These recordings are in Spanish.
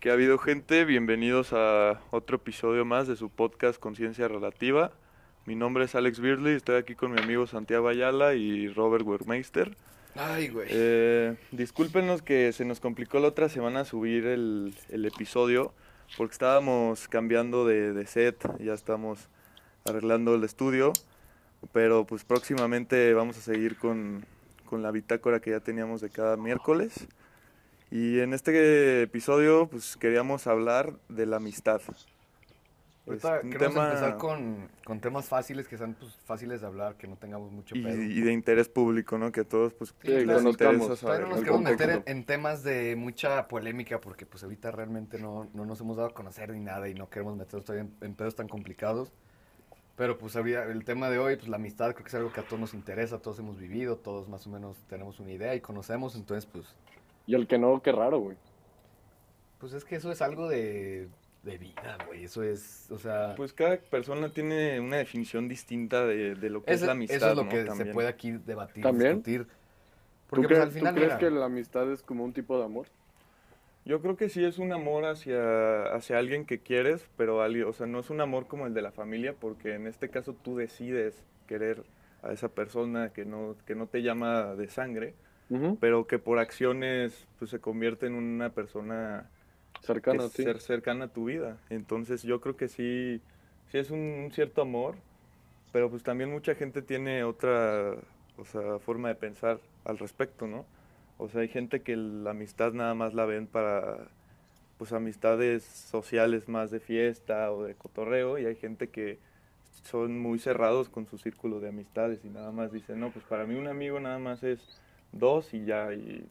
¿Qué ha habido gente? Bienvenidos a otro episodio más de su podcast Conciencia Relativa. Mi nombre es Alex Beardley, estoy aquí con mi amigo Santiago Ayala y Robert Wermeister. Ay, güey. Eh, discúlpenos que se nos complicó la otra semana subir el, el episodio porque estábamos cambiando de, de set, ya estamos arreglando el estudio, pero pues próximamente vamos a seguir con, con la bitácora que ya teníamos de cada miércoles. Y en este episodio pues queríamos hablar de la amistad. Ahorita Es un queremos tema- empezar con, con temas fáciles, que sean pues, fáciles de hablar, que no tengamos mucho y, pedo. y de interés público, ¿no? Que todos pues Sí, les claro. interesa saber. No nos queremos meter en, temas de mucha polémica, porque pues ahorita realmente no, no nos hemos dado a conocer ni nada y no queremos meternos todavía en, en pedos tan complicados. Pero pues habría, el tema de hoy, pues la amistad creo que es algo que a todos nos interesa, todos hemos vivido, todos más o menos tenemos una idea y conocemos, entonces pues, Y el que no, qué raro, güey. pues es que eso es algo de, de vida, güey, eso es, o sea... Pues cada persona tiene una definición distinta de, de lo que es la amistad, eso es lo ¿no? que se También. puede aquí debatir, ¿También? discutir. ¿Tú, Porque crees- pues, al tú final, crees mira, que la amistad es como un tipo de amor? Yo creo que sí es un amor hacia, hacia alguien que quieres, pero alguien, o sea, no es un amor como el de la familia, porque en este caso tú decides querer a esa persona que no, que no te llama de sangre, Ujú. pero que por acciones pues se convierte en una persona que Cercano a ti. cer- cercana a tu vida. Entonces yo creo que sí, sí es un, un cierto amor, pero pues también mucha gente tiene otra, o sea, forma de pensar al respecto, ¿no? O sea, hay gente que la amistad nada más la ven para, pues, amistades sociales más de fiesta o de cotorreo, y hay gente que son muy cerrados con su círculo de amistades y nada más dicen, no, pues para mí un amigo nada más es dos y ya, y...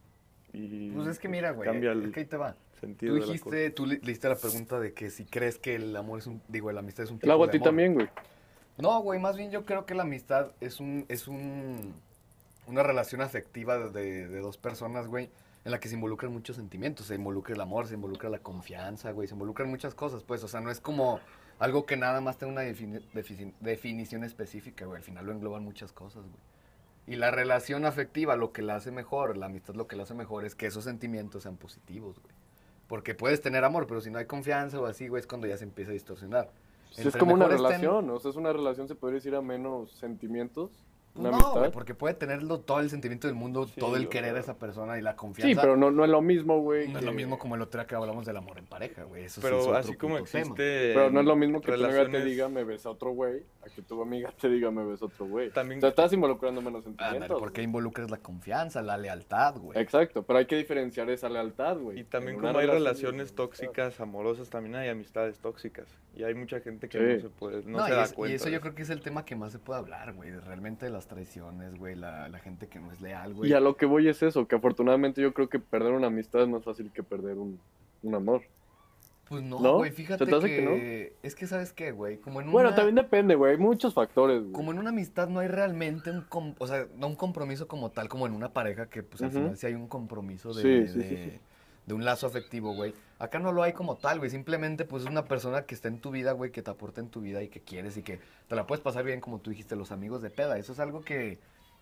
y, Pues es que mira, güey, Cambia es el que ahí te va. sentido Tú de la cosa. dijiste, tú le le diste la pregunta de que si crees que el amor es un, digo, la amistad es un tipo El agua a ti amor. también, güey. No, güey, más bien yo creo que la amistad es un, es un, una relación afectiva de, de dos personas, güey, en la que se involucran muchos sentimientos. Se involucra el amor, se involucra la confianza, güey, se involucran muchas cosas, pues, o sea, no es como algo que nada más tenga una defini- definición específica, güey, al final lo engloban muchas cosas, güey. Y la relación afectiva, lo que la hace mejor, la amistad lo que la hace mejor es que esos sentimientos sean positivos, güey. Porque puedes tener amor, pero si no hay confianza o así, güey, es cuando ya se empieza a distorsionar. Es como una estén- relación, o sea, es una relación, se podría decir, a menos sentimientos. Una no, güey, porque puede tenerlo todo el sentimiento del mundo, Sí, todo el querer a esa persona y la confianza. Sí, pero no, no es lo mismo, güey. no es lo mismo como el otro día que hablamos del amor en pareja, güey. Eso sí es Pero así como existe... Pero no es lo mismo que tu amiga te diga me ves a otro güey, a que tu amiga te diga me ves a otro güey. También- O sea, estás involucrando menos sentimientos. porque involucras la confianza, la lealtad, güey. Exacto, pero hay que diferenciar esa lealtad, güey. Y también como hay relaciones tóxicas, amorosas, también hay amistades tóxicas. Y hay mucha gente que Sí. no se puede, no, No, se y, da es- y cuenta. eso yo creo que es el tema que más se puede hablar, güey. Realmente de las traiciones, güey, la, la gente que no es leal, güey. Y a lo que voy es eso, que afortunadamente yo creo que perder una amistad es más fácil que perder un, un amor. Pues no, ¿No? güey, fíjate ¿Se te hace que... Es que, ¿sabes qué, güey? Como en Bueno, una- también depende, güey, hay muchos factores, güey. Como en una amistad no hay realmente un, com- o sea, no un compromiso como tal, como en una pareja, que pues al final sí hay un compromiso de, Sí, sí, de- sí, sí. De un lazo afectivo, güey. Acá no lo hay como tal, güey, simplemente pues es una persona que está en tu vida, güey, que te aporta en tu vida y que quieres y que te la puedes pasar bien, como tú dijiste, los amigos de peda. Eso es algo que,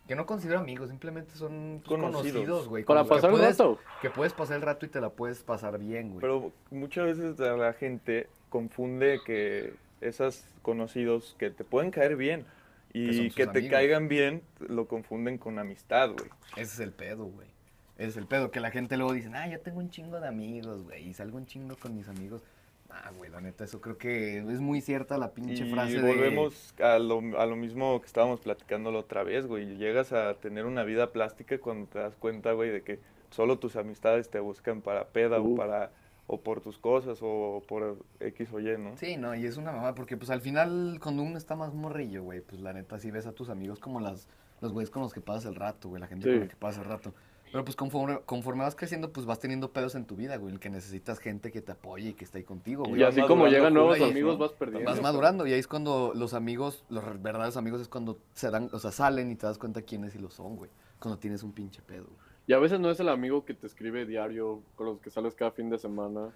que no considero amigos, simplemente son pues, Conocidos. conocidos, güey. Para con los que pasar el rato. Que puedes pasar el rato y te la puedes pasar bien, güey. Pero muchas veces la gente confunde que esos conocidos que te pueden caer bien y que, te amigos. caigan bien lo confunden con amistad, güey. Ese es el pedo, güey. Es el pedo, que la gente luego dice, ah, yo tengo un chingo de amigos, güey, y salgo un chingo con mis amigos. Ah, güey, la neta, eso creo que es muy cierta la pinche Y frase de... volvemos a lo, a lo mismo que estábamos platicando la otra vez, güey. Llegas a tener una vida plástica cuando te das cuenta, güey, de que solo tus amistades te buscan para peda o Uh. para o por tus cosas o por X o Y, ¿no? Sí, no, y es una mamá, porque pues al final, cuando uno está más morrillo, güey, pues la neta, sí ves a tus amigos como las, los güeyes con los que pasas el rato, güey, la gente Sí. con la que pasas el rato. Pero pues conforme, conforme vas creciendo, pues vas teniendo pedos en tu vida, güey, en el que necesitas gente que te apoye y que esté ahí contigo, güey. Y así como llegan nuevos amigos, vas perdiendo. Vas madurando y ahí es cuando los amigos, los verdaderos amigos es cuando se dan, o sea, salen y te das cuenta quiénes sí lo son, güey. Cuando tienes un pinche pedo. Y a veces no es el amigo que te escribe diario, con los que sales cada fin de semana.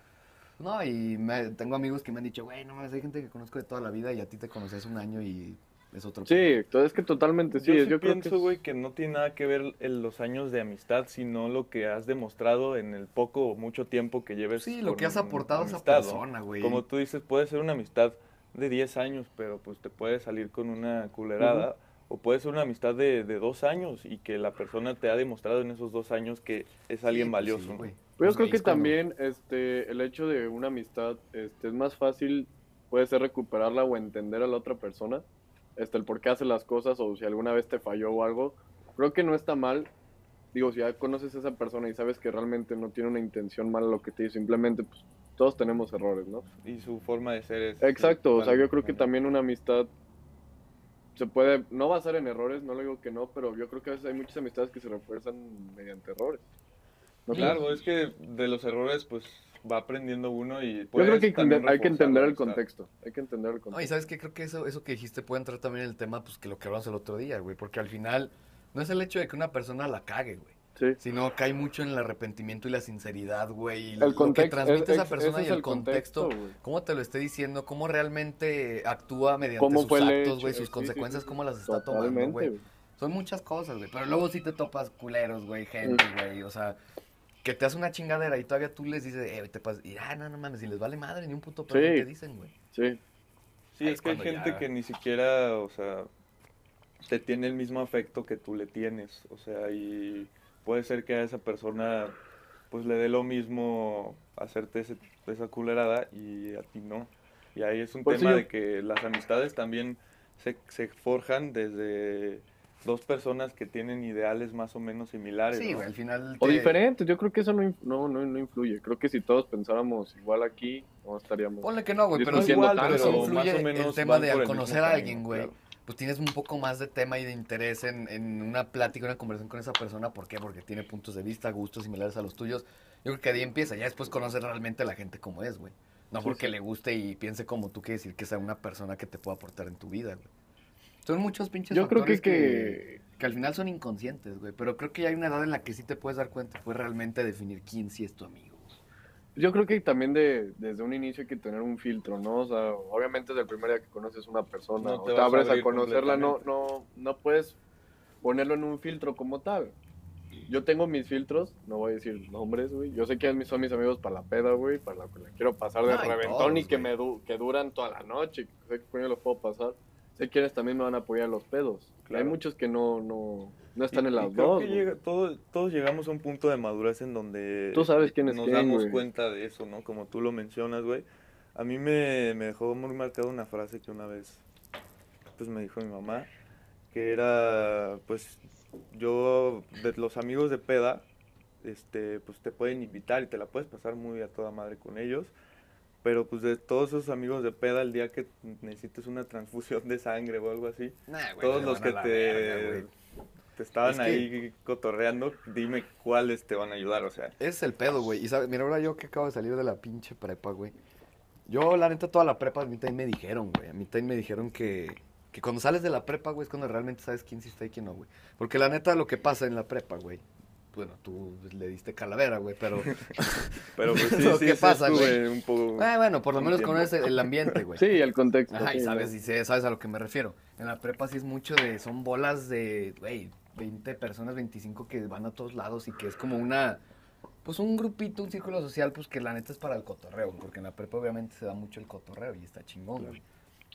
No, y me- tengo amigos que me han dicho, güey, no mames, hay gente que conozco de toda la vida y a ti te conocí hace un año y es otro Sí, entonces es que totalmente sí. yo que pienso, es- güey, que no tiene nada que ver en los años de amistad, sino lo que has demostrado en el poco o mucho tiempo que lleves. Sí, lo que has aportado a esa persona, güey. Como tú dices, puede ser una amistad de 10 años, pero pues te puede salir con una culerada. O puede ser una amistad de, de dos años y que la persona te ha demostrado en esos dos años que es alguien Sí, pues valioso. sí, Los yo creo que también este, el hecho de una amistad este, es más fácil, puede ser recuperarla o entender a la otra persona, este, el por qué hace las cosas o si alguna vez te falló o algo. Creo que no está mal. Digo, si ya conoces a esa persona y sabes que realmente no tiene una intención mala lo que te dice, simplemente pues todos tenemos errores, ¿no? Y su forma de ser es... Exacto, o sea, yo creo que también una amistad se puede no basar en errores, no le digo que no, pero yo creo que a veces hay muchas amistades que se refuerzan mediante errores. Claro, es que de los errores pues va aprendiendo uno y... Yo creo que hay que entender- hay que el contexto, hay que entender el No, y contexto. sabes qué, creo que eso, eso que dijiste puede entrar también en el tema, pues que lo que hablamos el otro día, güey, porque al final no es el hecho de que una persona la cague, güey, Sí. sino cae mucho en el arrepentimiento y la sinceridad, güey, y El lo que contexto, transmite es- esa es- persona y el, el contexto, contexto, güey. cómo te lo esté diciendo, cómo realmente actúa mediante ¿Cómo sus actos, güey, sus sí, consecuencias, sí, cómo las está tomando, güey. Son muchas cosas, güey. Pero luego sí te topas culeros, güey, gente, güey. O sea, que te hace una chingadera y todavía tú les dices, eh, te pasas. Y, ah, no, no mames, y les vale madre, ni un puto pedo Sí. te dicen, güey. Sí, Sí, Ahí es es que hay gente ya- que ni siquiera, o sea, te tiene el mismo afecto que tú le tienes, o sea, y puede ser que a esa persona pues le dé lo mismo hacerte ese- esa culerada y a ti no. Y ahí es un Pues sí, tema yo- de que las amistades también se, se forjan desde dos personas que tienen ideales más o menos similares. Sí, ¿no? güey, al final. o te- diferentes, yo creo que eso no, no, no, no influye. Creo que si todos pensáramos igual aquí, no estaríamos. Ponle que no, güey, pero igual, tanto, pero pero influye más o menos el tema de al conocer a alguien, güey. claro. Pues tienes un poco más de tema y de interés en, en una plática, una conversación con esa persona. ¿Por qué? Porque tiene puntos de vista, gustos similares a los tuyos. Yo creo que ahí empieza. Ya después conocer realmente a la gente como es, güey. No Sí, porque sí. le guste y piense como tú, quiere decir que sea una persona que te pueda aportar en tu vida, güey. Son muchos pinches Yo creo que, que, que que al final son inconscientes, güey. Pero creo que hay una edad en la que sí te puedes dar cuenta, pues realmente definir quién sí es tu amigo. yo creo que también de, desde un inicio hay que tener un filtro, ¿no? O sea, obviamente desde el primer día que conoces una persona No o te te, vas a abres a, abrir conocerla, no, no, no puedes ponerlo en un filtro como tal. Yo tengo mis filtros, no voy a decir nombres, güey. Yo sé que mis- son mis amigos para la peda, güey, para la que la quiero pasar de No, y reventón y todos, que güey. me du- que duran toda la noche. Sé que coño los puedo pasar. Sé quienes también me van a apoyar los pedos. Claro. Hay muchos que no, no, no están Y- en las creo dos. que llega- todo- todos llegamos a un punto de madurez en donde Tú sabes quién es nos quién, damos güey. cuenta de eso, ¿no? Como tú lo mencionas, güey. A mí me, me dejó muy marcada una frase que una vez pues me dijo mi mamá, que era, pues, yo, de los amigos de peda, este, pues te pueden invitar y te la puedes pasar muy a toda madre con ellos, pero pues de todos esos amigos de peda, el día que necesites una transfusión de sangre o algo así, Nah, güey, todos los que te, verga, te estaban Es que- ahí cotorreando, dime cuáles te van a ayudar, o sea. Es el pedo, güey. Y sabes, mira, ahora yo que acabo de salir de la pinche prepa, güey. Yo, la neta, toda la prepa a mí también me dijeron, güey. A mí también me dijeron que, que cuando sales de la prepa, güey, es cuando realmente sabes quién sí está y quién no, güey. Porque la neta, lo que pasa en la prepa, güey. Bueno, tú le diste calavera, güey, pero. Pero pues sí, sí, que sí pasa, estuve un poco... Ah, bueno, por lo menos tiempo. conoces el ambiente, güey. Sí, el contexto. Ajá, y sabes, y sé- sabes a lo que me refiero. En la prepa sí es mucho de, son bolas de, güey, 20 personas, 25 que van a todos lados y que es como una, pues un grupito, un círculo social, pues que la neta es para el cotorreo, porque en la prepa obviamente se da mucho el cotorreo y está chingón, güey.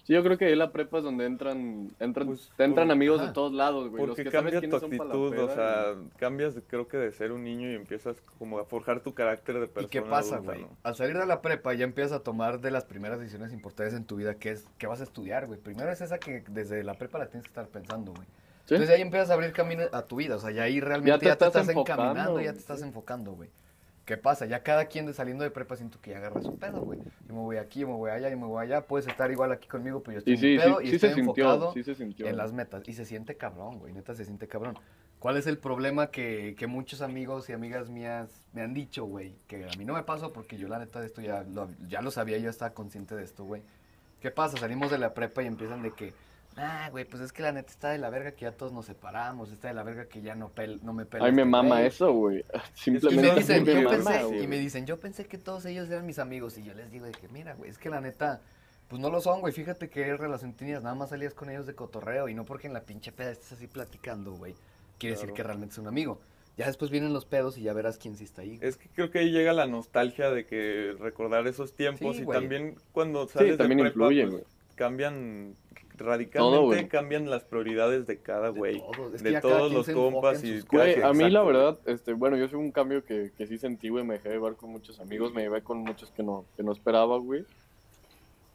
Sí, yo creo que ahí la prepa es donde entran, entran, Pues, te entran por- amigos ajá. de todos lados, güey. Los Porque que sabes cambia tu quiénes son para la actitud, o sea, cambias de- creo que de ser un niño y empiezas como a forjar tu carácter de persona ¿Y qué pasa, güey? ¿no? Al salir de la prepa ya empiezas a tomar de las primeras decisiones importantes en tu vida, que es, ¿qué vas a estudiar, güey? Primero es esa que desde la prepa la tienes que estar pensando, güey. ¿Sí? Entonces ahí empiezas a abrir camino a tu vida, o sea, ya ahí realmente te ya te, estás estás, encaminando, ya te estás sí. enfocando, güey. ¿Qué pasa? Ya cada quien de saliendo de prepa siento que ya agarra su pedo, güey. Yo me voy aquí, yo me voy allá, yo me voy allá. Puedes estar igual aquí conmigo, pero yo estoy Y en sí, pedo y sí estoy se sintió, enfocado sí se sintió. en las metas. Y se siente cabrón, güey. Neta se siente cabrón. ¿Cuál es el problema que, que muchos amigos y amigas mías me han dicho, güey? Que a mí no me pasó porque yo la neta de esto ya lo, ya lo sabía, yo estaba consciente de esto, güey. ¿Qué pasa? Salimos de la prepa y empiezan de que, ah, güey, pues es que la neta está de la verga que ya todos nos separamos, está de la verga que ya no, pel- no me pela Ay, me mama güey". eso, güey. Y Simplemente me, dicen, me yo mama, pensé, güey. y me dicen, yo pensé que todos ellos eran mis amigos. Y yo les digo de que, mira, güey, es que la neta, Pues no lo son, güey. Fíjate qué relación tenías. Nada más salías con ellos de cotorreo. Y no porque en la pinche peda estés así platicando, güey. Quiere decir que realmente es un amigo. Ya después vienen los pedos y ya verás quién sí está ahí. Es que creo que ahí llega la nostalgia de que recordar esos tiempos Sí, y güey. también cuando sales de también prepa, influye, pues, güey. cambian radicalmente, cambian las prioridades de cada De güey. todos. Es que De todos los compas y Güey, a mí la verdad, este, bueno, yo soy un cambio que, que sí sentí, güey, me dejé llevar con muchos amigos, me llevé con muchos que no, que no esperaba, güey.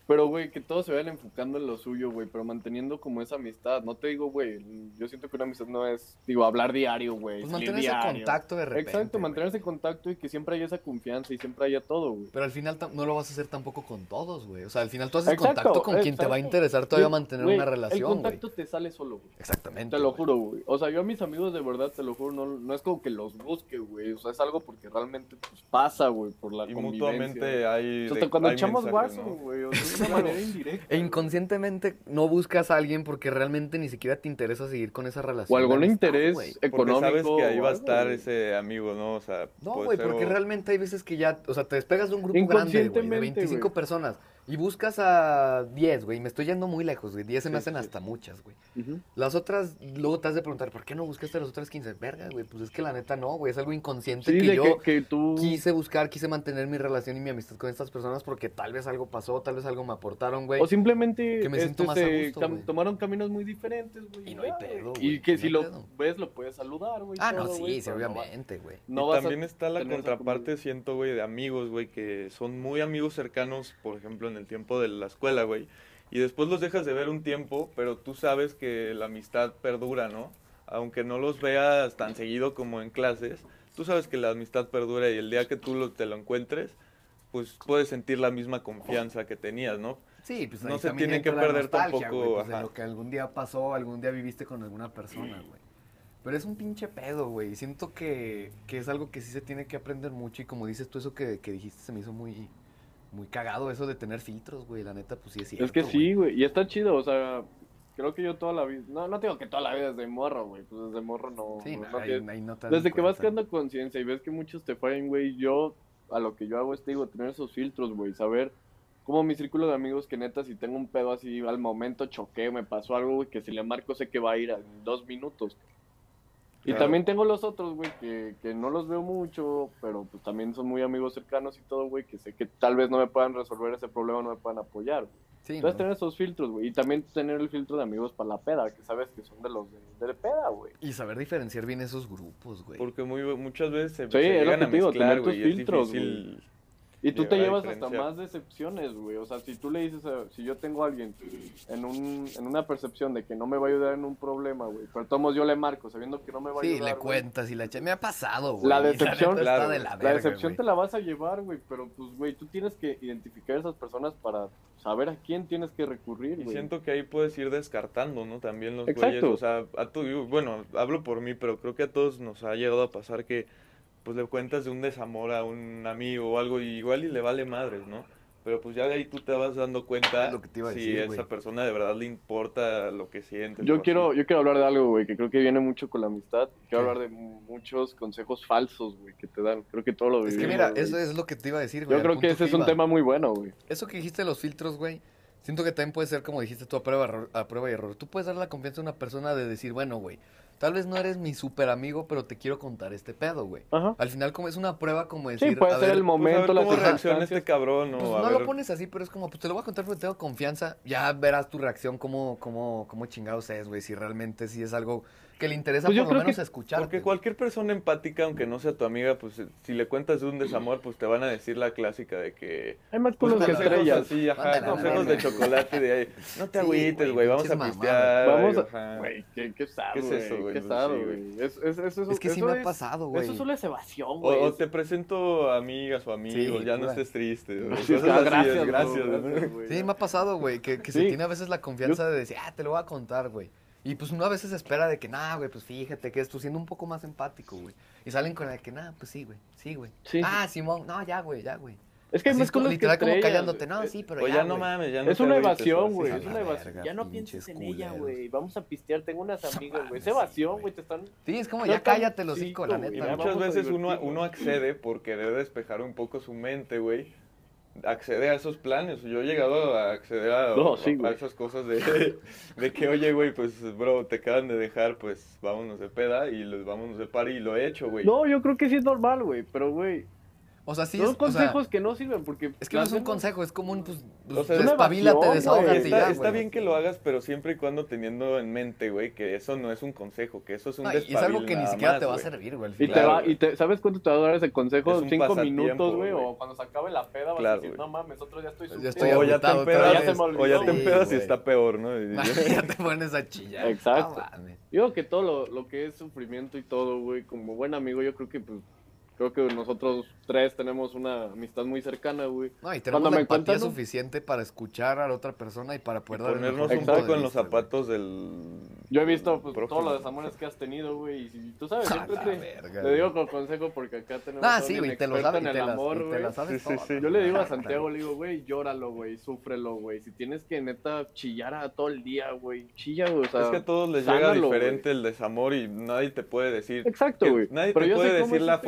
Pero, güey, que todos se vayan enfocando en lo suyo, güey, pero manteniendo como esa amistad. No te digo, güey, yo siento que una amistad no es, digo, hablar diario, güey. Pues mantener ese contacto de repente. Exacto, mantener ese contacto y que siempre haya esa confianza y siempre haya todo, güey. Pero al final no lo vas a hacer tampoco con todos, güey. O sea, al final tú haces Exacto, contacto con quien te va a exacto. interesar todavía mantener una relación, El güey. contacto te sale solo, güey. Exactamente. Te lo juro, güey. O sea, yo a mis amigos de verdad, te lo juro, no, no es como que los busque, güey. O sea, es algo porque realmente pues, pasa, güey, por la Y convivencia. mutuamente hay. O sea, de- hasta cuando hay echamos guaso, ¿no? güey. O sea, de una manera indirecta. E inconscientemente no buscas a alguien porque realmente ni siquiera te interesa seguir con esa relación. O algún interés güey. Porque económico. sabes que ahí va a estar ese amigo, ¿no? O sea, No, güey, ser porque o- realmente hay veces que ya, o sea, te despegas de un grupo grande, de Inconscientemente, 25 güey. personas y buscas a 10, güey, me estoy yendo muy lejos, güey, 10 se me hacen sí. hasta muchas, güey. Las otras, luego te has de preguntar, ¿por qué no buscaste a las otras 15? Verga, güey, pues es que la neta no, güey, es algo inconsciente Sí, que yo que, que tú. quise buscar, quise mantener mi relación y mi amistad con estas personas porque tal vez algo pasó, tal vez algo me aportaron, güey. O simplemente Que me siento este, más a se gusto, cam- güey. tomaron caminos muy diferentes, güey. Y no hay pedo, Y güey, que no si lo pedo. ves, lo puedes saludar, güey. Ah, no, sí, güey, sí, obviamente, güey. No y también está la contraparte, siento, güey, de amigos, güey, que son muy amigos cercanos, por ejemplo, en el tiempo de la escuela, güey. Y después los dejas de ver un tiempo, pero tú sabes que la amistad perdura, ¿no? Aunque no los veas tan seguido como en clases, tú sabes que la amistad perdura y el día que tú lo- te lo encuentres, pues puedes sentir la misma confianza que tenías, ¿no? Sí, pues No se tiene que perder tampoco, güey, pues, de lo que algún día pasó, algún día viviste con alguna persona, güey. Pero es un pinche pedo, güey. Siento que, que es algo que sí se tiene que aprender mucho y como dices tú, eso que, que dijiste se me hizo muy, muy cagado, eso de tener filtros, güey. La neta, pues sí es cierto, Es que sí, güey. Y está chido, o sea. Creo que yo toda la vida. No, no digo que toda la vida desde morro, güey. Pues desde morro no. Sí, no- no, ahí- ahí Desde que vas creando conciencia y ves que muchos te fallan, güey, yo a lo que yo hago es, te digo, tener esos filtros, güey, saber cómo mi círculo de amigos que neta, si tengo un pedo así, al momento choqué, me pasó algo, güey, que si le marco sé que va a ir en dos minutos. Y Claro. también tengo los otros, güey, que, que no los veo mucho, pero pues también son muy amigos cercanos y todo, güey, que sé que tal vez no me puedan resolver ese problema, no me puedan apoyar. güey. Sí, Entonces ¿no? tener esos filtros, güey, y también tener el filtro de amigos para la peda, que sabes que son de los de, de peda, güey. Y saber diferenciar bien esos grupos, güey. Porque muy, muchas veces se, Sí, se llegan a mezclar, tener tus güey, es Y tú te llevas hasta más decepciones, güey. O sea, si tú le dices, a- si yo tengo a alguien en, un, en una percepción de que no me va a ayudar en un problema, güey, pero todos yo le marco sabiendo que no me va a Sí, ayudar. le güey, cuentas y la echa- Me ha pasado, güey. La decepción- Claro, está de la, La verga, decepción güey. te la vas a llevar, güey, pero pues, güey, tú tienes que identificar a esas personas para saber a quién tienes que recurrir, Y güey. siento que ahí puedes ir descartando, ¿no? También los Exacto. güeyes, o sea, a tu, bueno, hablo por mí, pero creo que a todos nos ha llegado a pasar que, pues, le cuentas de un desamor a un amigo o algo, y igual y le vale madres, ¿no? Pero pues ya de ahí tú te vas dando cuenta Es lo que te iba a si decir, a güey. esa persona de verdad le importa lo que sientes. o Yo así. quiero, yo quiero hablar de algo, güey, que creo que viene mucho con la amistad. Quiero ¿Qué? hablar de mu- muchos consejos falsos, güey, que te dan. Creo que todo lo Es que vivimos, mira, eso es lo que te iba a decir, güey. Yo creo que ese es un tema muy bueno, güey. Eso que dijiste de los filtros, güey. Siento que también puede ser, como dijiste tú, a prueba, a prueba y error. Tú puedes dar la confianza a una persona de decir, bueno, güey, tal vez no eres mi super amigo, pero te quiero contar este pedo, güey. Ajá. Al final, como es una prueba, como decir, Sí, puede a ser ver, el Pues, a ver momento, reacciona circunstancias. este cabrón, Pues o a no ver- lo pones así, pero es como, pues te lo voy a contar porque tengo confianza. Ya verás tu reacción, cómo, cómo, cómo chingados es, güey. Si realmente sí es algo que le interesa Pues yo por lo creo menos que- escucharte. Porque cualquier persona empática, aunque no sea tu amiga, pues si le cuentas de un desamor, pues te van a decir la clásica de que... Hay más Pues culos que mándalo, estrellas. así, ajá, consejos de chocolate de ahí. No te Sí, agüites, güey, vamos a pistear. Vamos a... ajá. Güey, qué, qué sad, ¿Qué es eso, güey? Qué Pues sad, sí, güey. Es, que sí eso me ha pasado, güey. Eso solo es evasión, güey. o te presento amigas o amigos, Sí, ya no estés triste. Sí, gracias, gracias. Sí, me ha pasado, güey, que, que se Sí. tiene a veces la confianza de decir, ah, te lo voy a contar, güey. Y pues uno a veces espera de que, nah, güey, pues fíjate que esto siendo un poco más empático, güey. Y salen con la de que, nah, pues sí, güey, sí, güey. Sí. Ah, Simón, no, ya, güey, ya, güey. Es que Así más es como, literal como callándote, no, sí, pero o ya, ya no mames, ya no Es una evasión, güey. Es una evasión. verga, Ya no pienses en ella, güey. Vamos a pistear. Tengo unas amigas, güey. Es evasión, güey. Te están. Sí, es como, No ya cállate los hocico, la neta. güey. Muchas veces uno, uno accede por querer despejar un poco su mente, güey. Accede a esos planes. Yo he llegado a acceder a, No, sí, a esas cosas de, de que, oye, güey, pues, bro, te acaban de dejar, pues, vámonos de peda y les vámonos de party y lo he hecho, güey. No, yo creo que sí es normal, güey, pero, güey, O sea, sí son es, o sea, consejos que no sirven porque... es que no es un consejo, es como un, pues, O sea, pues, es una espabilate, evasión, desahógate y ya, Está, está bien que lo hagas, pero siempre y cuando teniendo en mente, güey, que eso no es un consejo, que eso es un No, y es algo que ni siquiera más, te va a servir, güey. Y, te va, y te, ¿sabes cuánto te va a durar ese consejo? Es Cinco minutos, güey, o cuando se acabe la peda vas Claro, a decir, güey. no mames, otro ya estoy Ya estoy o ya te empedas, vez. Ya se me o ya te empedas y está peor, ¿no? Ya te pones a chillar. Exacto. Creo que todo lo, lo que es sufrimiento y todo, güey, como buen amigo, yo creo que, pues, creo que nosotros tres tenemos una amistad muy cercana, güey. No, y tenemos Cuando la me empatía cuentan, ¿no? suficiente para escuchar a la otra persona y para poder el ponernos un poco en los güey. zapatos del Yo he visto pues, todos los desamores que has tenido, güey, y si- tú sabes, A siempre la te, verga, te güey. digo con consejo porque acá tenemos Ah, sí, güey, te lo sabes, en y el te las- amor, y te güey. la sabes Sí, sí, todas, sí. Yo le digo a Claro. Santiago, le digo, güey, llóralo, güey, súfrelo, güey. Si tienes que neta chillar a todo el día, güey, chilla, güey, o sea. es que a todos les llega diferente el desamor y nadie te puede decir. Exacto, güey. Nadie Pero te puede decir la este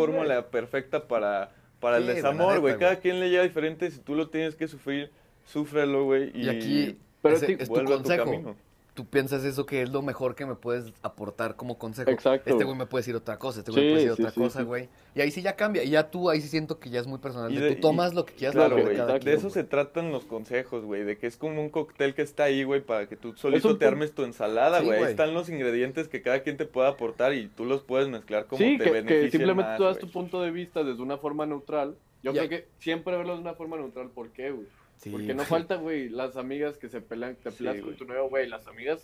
perfecta para, para el Sí, desamor, güey. Cada quien le llega diferente. Si tú lo tienes que sufrir, súfrelo, güey. Y, Y aquí Pero ese sí, es tu vuelve a tu consejo. camino. Tú piensas eso que es lo mejor que me puedes aportar como consejo. Exacto. Este güey me puede decir otra cosa, este güey me Sí, puede decir sí, otra sí, cosa, sí. güey. Y ahí sí ya cambia. Y ya tú, ahí sí siento que ya es muy personal. Y de de- tú tomas lo que quieras, Claro, lo que güey. cada De quien, eso se tratan los consejos, güey. De que es como un cóctel que está ahí, güey, para que tú solito te armes tu ensalada, güey. Ahí están los ingredientes que cada quien te puede aportar y tú los puedes mezclar como sí, te que, que simplemente más, tú das tu punto de vista desde una forma neutral. Yo Ya. creo que siempre verlo de una forma neutral. ¿Por qué, güey? Sí, Porque no güey. falta, güey, las amigas que se pelean, te Sí, peleas con güey. tu novio, güey. Las amigas,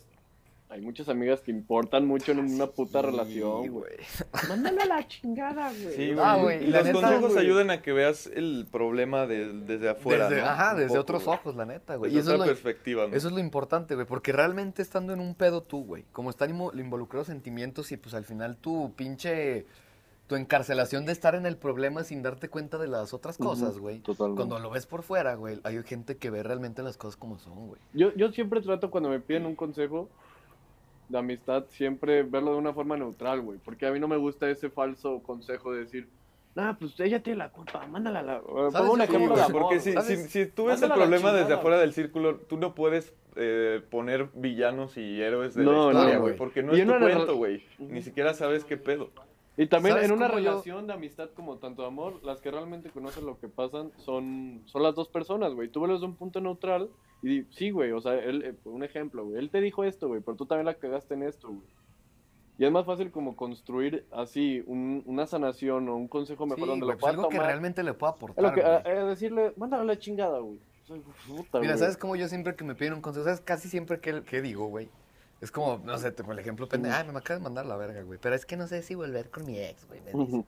hay muchas amigas que importan mucho en una puta Sí, relación, güey. Mándale a la chingada, güey. Sí, güey. Ah, güey, y los neta, consejos ayudan a que veas el problema de- desde afuera, Desde, ¿no? ajá, Un desde poco, otros ojos, la neta, güey. Desde Y eso es, otra lo, perspectiva, ¿no? eso es lo importante, güey. Porque realmente estando en un pedo tú, güey. Como están involucrados sentimientos y pues al final tu pinche... Tu encarcelación de estar en el problema sin darte cuenta de las otras cosas, güey. totalmente. Cuando lo ves por fuera, güey, hay gente que ve realmente las cosas como son, güey. Yo, yo siempre trato cuando me piden un consejo de amistad, siempre verlo de una forma neutral, güey. Porque a mí no me gusta ese falso consejo de decir, nah, pues ella tiene la culpa, mándala a la... Pongo un Sí, ejemplo amor, porque si, si, si tú ves el problema desde afuera del círculo, tú no puedes eh, poner villanos y héroes de No, la no, historia, güey. güey, porque no Y es tu cuento, güey. Ni siquiera sabes qué pedo. Y también ¿Sabes en una cómo yo- relación de amistad como tanto de amor, las que realmente conocen lo que pasan son, son las dos personas, güey. Tú ves desde un punto neutral y sí, güey, o sea, él, eh, un ejemplo, güey. Él te dijo esto, güey, pero tú también la cagaste en esto, güey. Y es más fácil como construir así un- una sanación o un consejo mejor Sí, donde güey, lo pues puedan algo que tomar. realmente le pueda Es aportar, lo que, a- a decirle, mándale la chingada, güey. Mira, güey. ¿sabes cómo yo siempre que me piden un consejo? ¿Sabes? Casi siempre que, que digo, güey. Es como, no sé, te pongo el ejemplo pendejo. Ay, me acabas de mandar la verga, güey. Pero es que no sé si volver con mi ex, güey. me dice. Ujú.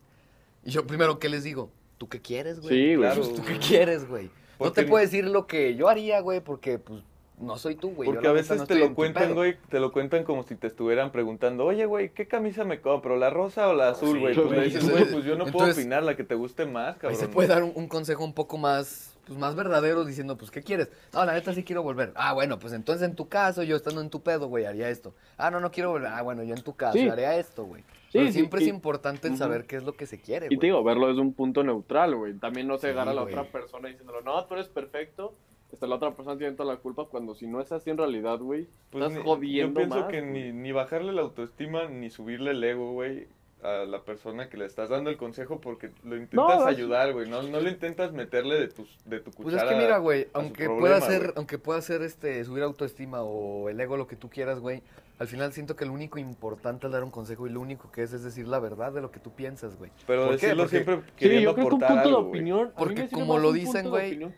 Y yo primero, ¿qué les digo? ¿Tú qué quieres, güey? Sí, güey. Claro. Pues, ¿Tú qué quieres, güey? No te puedo decir lo que yo haría, güey, porque, pues, no soy tú, güey. Porque a veces no te lo cuentan, güey, te lo cuentan como si te estuvieran preguntando, oye, güey, ¿qué camisa me compro? ¿La rosa o la azul, Sí, güey? pues, pues, dices, güey, pues yo no puedo opinar la que te guste más, Ahí cabrón. se puede dar un, un consejo un poco más, pues, más verdadero diciendo, pues, ¿qué quieres? No, la neta sí quiero volver. Ah, bueno, pues entonces en tu caso, yo estando en tu pedo, güey, haría esto. Ah, no, no quiero volver. Ah, bueno, yo en tu caso Sí. haría esto, güey. Sí, Pero sí, siempre y- es importante el saber qué es lo que se quiere, Y güey. te digo, verlo desde un punto neutral, güey. También no cegar Sí, a la güey. otra persona diciéndole, no, tú eres perfecto. Hasta la otra persona tiene toda la culpa cuando si no es así en realidad, güey, Pues estás ni- jodiendo Yo pienso más, que ni bajarle la autoestima ni subirle el ego, güey, a la persona que le estás dando el consejo porque lo intentas No, ayudar, güey. No, no lo intentas meterle de tu, de tu Pues es cuchara. que mira, güey, aunque problema, pueda ser, aunque pueda ser este subir autoestima o el ego, lo que tú quieras, güey, al final siento que lo único importante al dar un consejo y lo único que es es decir la verdad de lo que tú piensas, güey. Pero decirlo Porque- siempre Sí, queriendo yo creo que un aportar punto algo, de güey. opinión. a mí Porque como lo dicen, güey. que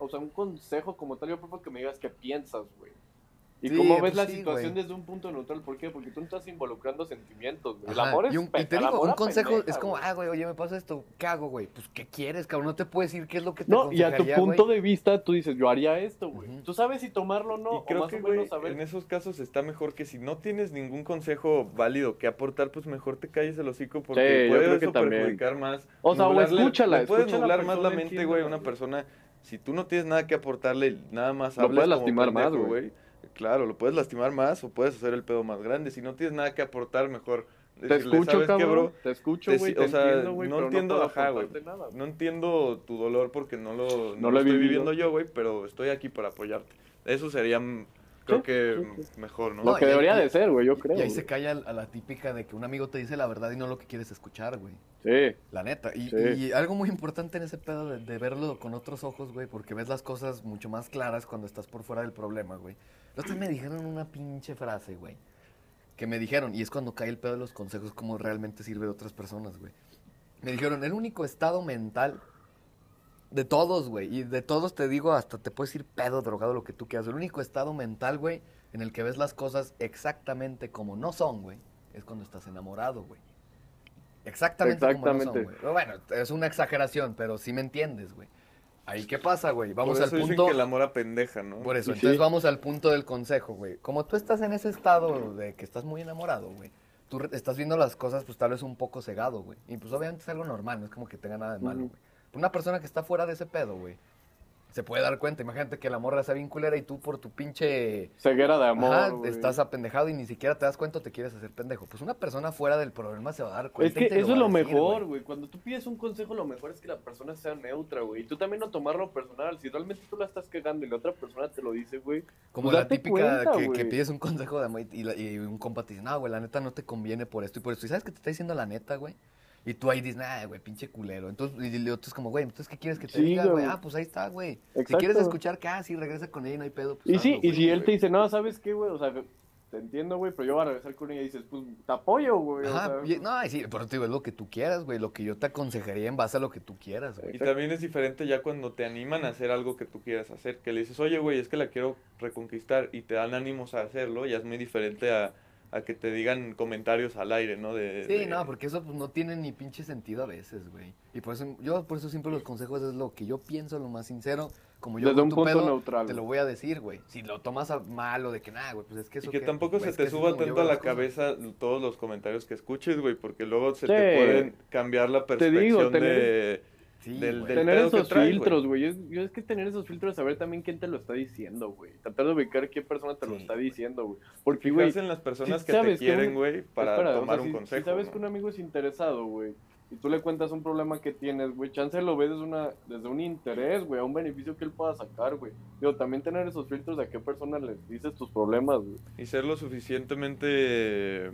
o sea, un consejo como tal, yo prefiero que me digas qué piensas, güey. Y Sí, cómo ves pues la sí, situación desde un punto neutral. ¿Por qué? Porque tú no estás involucrando sentimientos, güey. El amor es y, un- y te digo, un a consejo pendeja, es como, ah, güey, oye, me pasa esto, ¿qué hago, güey? Pues, ¿qué quieres, cabrón? No te puedo decir qué es lo que te No, y a tu punto de vista, tú dices, yo haría esto, güey. Ujú. Tú sabes si tomarlo o no, y o más que, o menos saber. en esos casos está mejor que si no tienes ningún consejo válido que aportar, pues mejor te calles el hocico porque Sí, puede que eso perjudicar más. O sea, o escúchala, puedes nublar más la mente, güey, a una persona. Si tú no tienes nada que aportarle, nada más Lo puedes como lastimar más, güey. Claro, lo puedes lastimar más o puedes hacer el pedo más grande. Si no tienes nada que aportar, mejor Te escucho, "¿Sabes qué, cabrón. bro? Te escucho, Te- güey. o Te sea, entiendo, güey. no pero entiendo, ajá, güey. No entiendo tu dolor porque no lo, no No lo estoy vivido. viviendo yo, güey, pero estoy aquí para apoyarte. Eso sería, mm, creo Sí, que sí, mm, mejor, ¿no? Lo No, que debería de ser, güey, yo creo. Y ahí se calla a la típica de que un amigo te dice la verdad y no lo que quieres escuchar, güey. Sí. La neta. Y, Sí. y algo muy importante en ese pedo de, de verlo con otros ojos, güey, porque ves las cosas mucho más claras cuando estás por fuera del problema, güey. Los me dijeron una pinche frase, güey. Que me dijeron, y es cuando cae el pedo de los consejos, cómo realmente sirve de otras personas, güey. Me dijeron, el único estado mental de todos, güey, y de todos te digo, hasta te puedes ir pedo, drogado, lo que tú quieras. El único estado mental, güey, en el que ves las cosas exactamente como no son, güey, es cuando estás enamorado, güey. Exactamente, como no Exactamente. son, güey. Bueno, es una exageración, pero sí me entiendes, güey. Ahí, ¿qué pasa, güey? Vamos Por al eso dicen punto... que el amor a pendeja, ¿no? Por eso, Sí. entonces vamos al punto del consejo, güey. Como tú estás en ese estado de que estás muy enamorado, güey. Tú estás viendo las cosas, pues tal vez un poco cegado, güey. Y pues obviamente es algo normal, no es como que tenga nada de malo, güey. Una persona que está fuera de ese pedo, güey, se puede dar cuenta. Imagínate que la morra sea bien culera y tú por tu pinche... Ceguera de amor, Ajá, estás apendejado y ni siquiera te das cuenta o te quieres hacer pendejo. Pues una persona fuera del problema se va a dar Es cuenta. que y te eso va es lo decir, mejor, güey. Cuando tú pides un consejo, lo mejor es que la persona sea neutra, güey. Y tú también no tomarlo personal. Si realmente tú la estás cagando y la otra persona te lo dice, güey. Como Pues la típica cuenta, que, que pides un consejo de amor y, la- y un compa te dice, no, güey, la neta no te conviene por esto y por esto. ¿Y sabes que te está diciendo la neta, güey? Y tú ahí dices, nah, güey, pinche culero. Entonces, y el otro es como, güey, entonces, ¿qué quieres que te Sí, diga, güey? Ah, pues ahí está, güey. Si quieres escuchar que, ah, sí, regresa con ella y no hay pedo. Pues Y sí, hazlo, y si él te dice, no, ¿sabes qué, güey? O sea, te entiendo, güey, pero yo voy a regresar con ella y dices, pues, te apoyo, güey. o Ajá, sea, y- no, y sí, pero te digo, es lo que tú quieras, güey. Lo que yo te aconsejaría en base a lo que tú quieras, güey. Y también es diferente ya cuando te animan a hacer algo que tú quieras hacer, que le dices, oye, güey, es que la quiero reconquistar y te dan ánimos a hacerlo, ya es muy diferente a, a que te digan comentarios al aire, ¿no? De, Sí, de- no, porque eso pues, no tiene ni pinche sentido a veces, güey. Y por eso, yo por eso siempre los consejos es lo que yo pienso, lo más sincero. Como yo Desde un tu punto pedo, neutral, te lo voy a decir, güey. Si lo tomas a mal o de que nada, güey, pues es que Y eso que qué, tampoco se te que suba tanto a la cosas. cabeza todos los comentarios que escuches, güey, porque luego se Sí. te pueden cambiar la Te perspectiva digo, de... tener- Sí, del- güey. del- Tener pedo que esos trae, filtros, güey. Es, yo es que tener esos filtros, saber también quién te lo está diciendo, güey. Tratar de ubicar qué persona te lo está diciendo, güey. Porque, güey, Fijarse en las personas que te quieren, güey, para o tomar sea, un si- consejo. Si sabes ¿no? que un amigo es interesado, güey, y tú le cuentas un problema que tienes, güey, chance lo ves desde, una, desde un interés, güey, a un beneficio que él pueda sacar, güey. Digo, también tener esos filtros de a qué persona le dices tus problemas, güey. Y ser lo suficientemente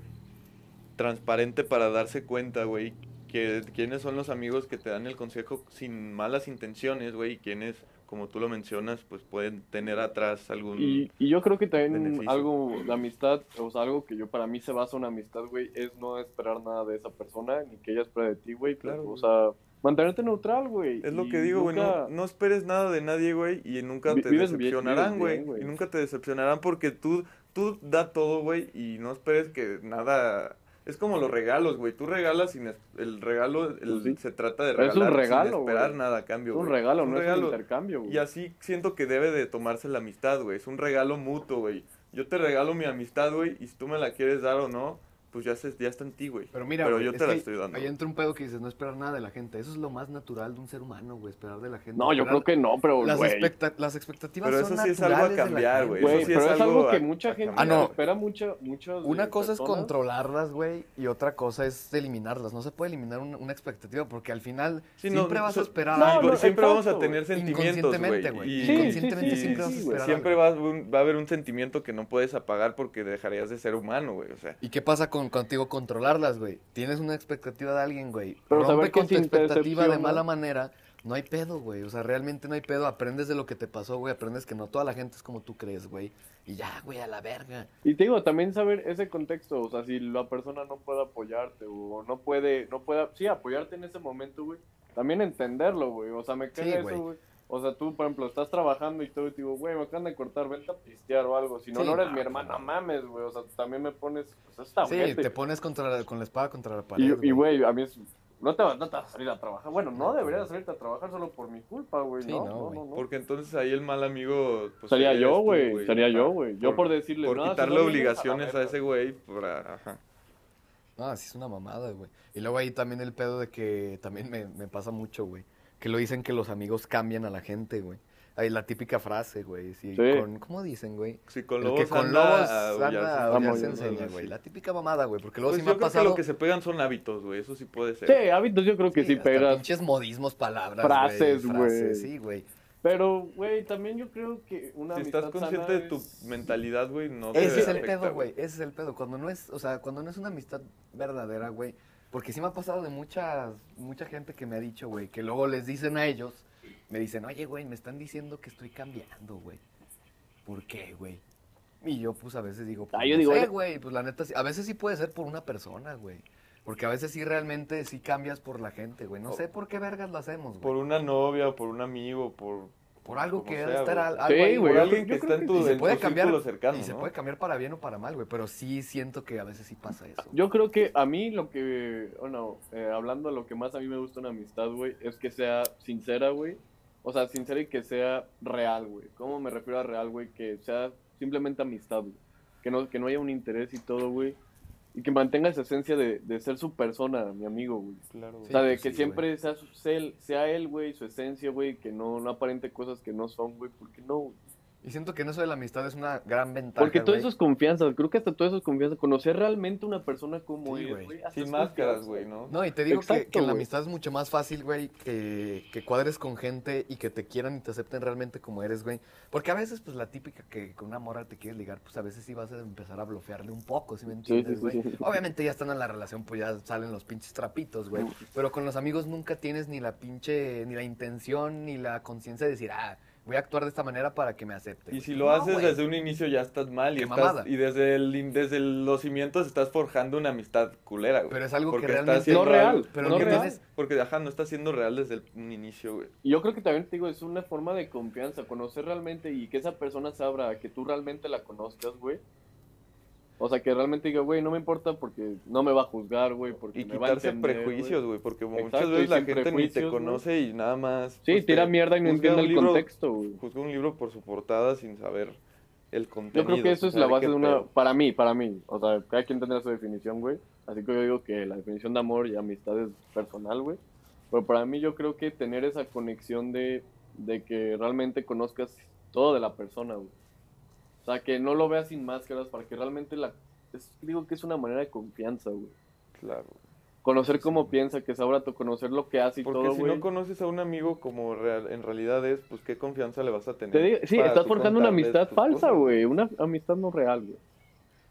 transparente para darse cuenta, güey, que quiénes son los amigos que te dan el consejo sin malas intenciones, güey, y quiénes, como tú lo mencionas, pues pueden tener atrás algún... Y, y yo creo que también beneficio. algo, la amistad, o sea, algo que yo para mí se basa en una amistad, güey, es no esperar nada de esa persona, ni que ella espere de ti, güey. pues, Claro, O sea, mantenerte neutral, güey. Es lo que digo, güey, nunca- no, no esperes nada de nadie, güey, y nunca te vives decepcionarán, güey. y nunca te decepcionarán porque tú, tú da todo, güey, y no esperes que nada... Es como los regalos, güey, tú regalas sin... El regalo el- Pues sí. se trata de Es regalar un regalo, sin esperar güey. nada a cambio, Es un güey. regalo, un no es un intercambio, güey. Y así siento que debe de tomarse la amistad, güey. Es un regalo mutuo, güey. Yo te regalo mi amistad, güey, y si tú me la quieres dar o no, pues ya, se, ya está en ti, güey. Pero mira, Pero yo es te la estoy dando. Ahí entra un pedo que dices, no esperar nada de la gente. Eso es lo más natural de un ser humano, güey, esperar de la gente. No, yo creo que no, pero, las, güey. expecta- las expectativas Pero son eso sí es algo a naturales cambiar, güey. Eso sí pero es es algo que a- mucha a gente. Ah, no. espera mucha, muchas Una cosa es controlarlas, güey, y otra cosa es eliminarlas. No se puede eliminar una, una expectativa porque al final Sí, no, siempre vas a esperar No, algo. siempre vamos a tener sentimientos, güey. Inconscientemente siempre vas a esperar siempre algo. va, a haber- va a haber un sentimiento que no puedes apagar porque dejarías de ser humano, güey. O sea, ¿Y qué pasa con contigo controlarlas, güey? Tienes una expectativa de alguien, güey. Pero Rompe saber con tu expectativa de mala manera. No hay pedo, güey. O sea, realmente no hay pedo. Aprendes de lo que te pasó, güey. Aprendes que no toda la gente es como tú crees, güey. Y ya, güey, a la verga. Y te digo, también saber ese contexto, o sea, si la persona no puede apoyarte o no puede, no puede, sí, apoyarte en ese momento, güey, también entenderlo, güey, o sea, me Sí, cae güey. eso, güey. O sea, tú, por ejemplo, estás trabajando y todo y te digo, güey, me acaban de cortar, vente a pistear o algo. Si no, Sí, no eres no, mi hermano, no. mames, güey. O sea, también me pones, pues, esta Sí, te pones contra, con la espada contra la pared. Y, güey, a mí es, no te, vas- no te vas a salir a trabajar. Bueno, no deberías salirte a trabajar solo por mi culpa, güey, Sí, no, no, no, güey. no, no. porque entonces ahí el mal amigo... Pues, Sería yo, güey, sería yo, güey. Yo por decirle, Por si quitarle obligaciones a, la ese güey, para... Ajá. No, así es una mamada, güey. Y luego ahí también el pedo de que también me, me pasa mucho, güey. Que lo dicen que los amigos cambian a la gente, güey. Ahí la típica frase, güey. Sí, Sí. con- ¿Cómo dicen, güey? Si con El lobos que con anda, lobos a anda, aullar se- Vamos, enseña, güey. La típica mamada, güey. Porque luego Pues sí me yo ha creo pasado... que lo que se pegan son hábitos, güey. Eso sí puede ser. Sí, hábitos yo creo que sí, hasta pegas. pinches modismos, palabras, Frases, güey. Frases, sí, güey. Pero, güey, también yo creo que una si amistad estás consciente sana de tu es- mentalidad, güey, no te Ese es el afecta, pedo, güey. Ese es el pedo. Cuando no es, o sea, cuando no es una amistad verdadera, güey. Porque sí me ha pasado de muchas, mucha gente que me ha dicho, güey, que luego les dicen a ellos, me dicen, oye, güey, me están diciendo que estoy cambiando, güey. ¿Por qué, güey? Y yo, pues, a veces digo, pues, Ah, yo no digo, sé, güey, pues, la neta, a veces sí puede ser por una persona, güey. Porque a veces sí realmente sí cambias por la gente, güey. No sé por qué vergas lo hacemos, Por güey. una novia, o por un amigo, por... Por algo como que sea, debe estar al- algo Sí, ahí, güey, Por alguien que está en que tu, Y se en puede tu cambiar, círculo cercano, y se ¿no? puede cambiar para bien o para mal, güey. Pero sí siento que a veces sí pasa eso. güey. Yo creo que a mí lo que, bueno, eh, hablando de lo que más a mí me gusta una amistad, güey, es que sea sincera, güey. O sea, sincera y que sea real, güey. ¿Cómo me refiero a real, güey? Que sea simplemente amistad, güey. Que no, que no haya un interés y todo, güey. Y que mantenga esa esencia de, de ser su persona, mi amigo, güey. Claro, güey. o sea, de que sí, siempre sea, su- sea él, güey, su esencia, güey, que no, no aparente cosas que no son, güey, porque no, güey. Y siento que en eso de la amistad es una gran ventaja. Porque todo güey. eso es confianza, creo que hasta todo eso es confianza. Conocer realmente una persona como Sí, es, güey. Sin máscaras, güey, ¿no? No, y te digo que- que, la amistad es mucho más fácil, güey, que, que cuadres con gente y que te quieran y te acepten realmente como eres, güey. Porque a veces, pues, la típica que con una morra te quieres ligar, pues, a veces sí vas a empezar a blofearle un poco, ¿sí me entiendes, güey? sí, sí. Obviamente ya estando en la relación, pues, ya salen los pinches trapitos, güey. Pero con los amigos nunca tienes ni la pinche, ni la intención, ni la conciencia de decir, ah, voy a actuar de esta manera para que me acepte. Y si lo No, haces desde un inicio ya estás mal y, estás, y desde el desde el- los cimientos estás forjando una amistad culera, güey. Pero es algo que Porque realmente- No real, pero porque no no- real. Porque, ajá, no está siendo real desde el un inicio, güey. Y yo creo que también te digo, es una forma de confianza, conocer realmente y que esa persona se abra, que tú realmente la conozcas, güey. O sea, que realmente diga, güey, no me importa porque no me va a juzgar, güey, porque Y me va a quitarse entender, prejuicios, güey. porque muchas veces la gente ni te conoce y nada más... Sí, pues, tira mierda y no entiende el libro- contexto, güey. Juzga un libro por su portada sin saber el contenido. Yo creo que eso es la base de una, pedo. para mí, para mí. O sea, cada quien tendrá su definición, güey. Así que yo digo que la definición de amor y amistad es personal, güey. Pero para mí yo creo que tener esa conexión de, de que realmente conozcas todo de la persona, güey. O sea, que no lo veas sin máscaras para que realmente la... es- digo que es una manera de confianza, güey. Claro. Conocer cómo piensa, que sabrá conocer lo que hace y Porque todo, si güey. no conoces a un amigo como real- en realidad es, pues qué confianza le vas a tener. Te digo- sí, estás forjando una amistad falsa, cosas, güey. Una amistad no real, güey.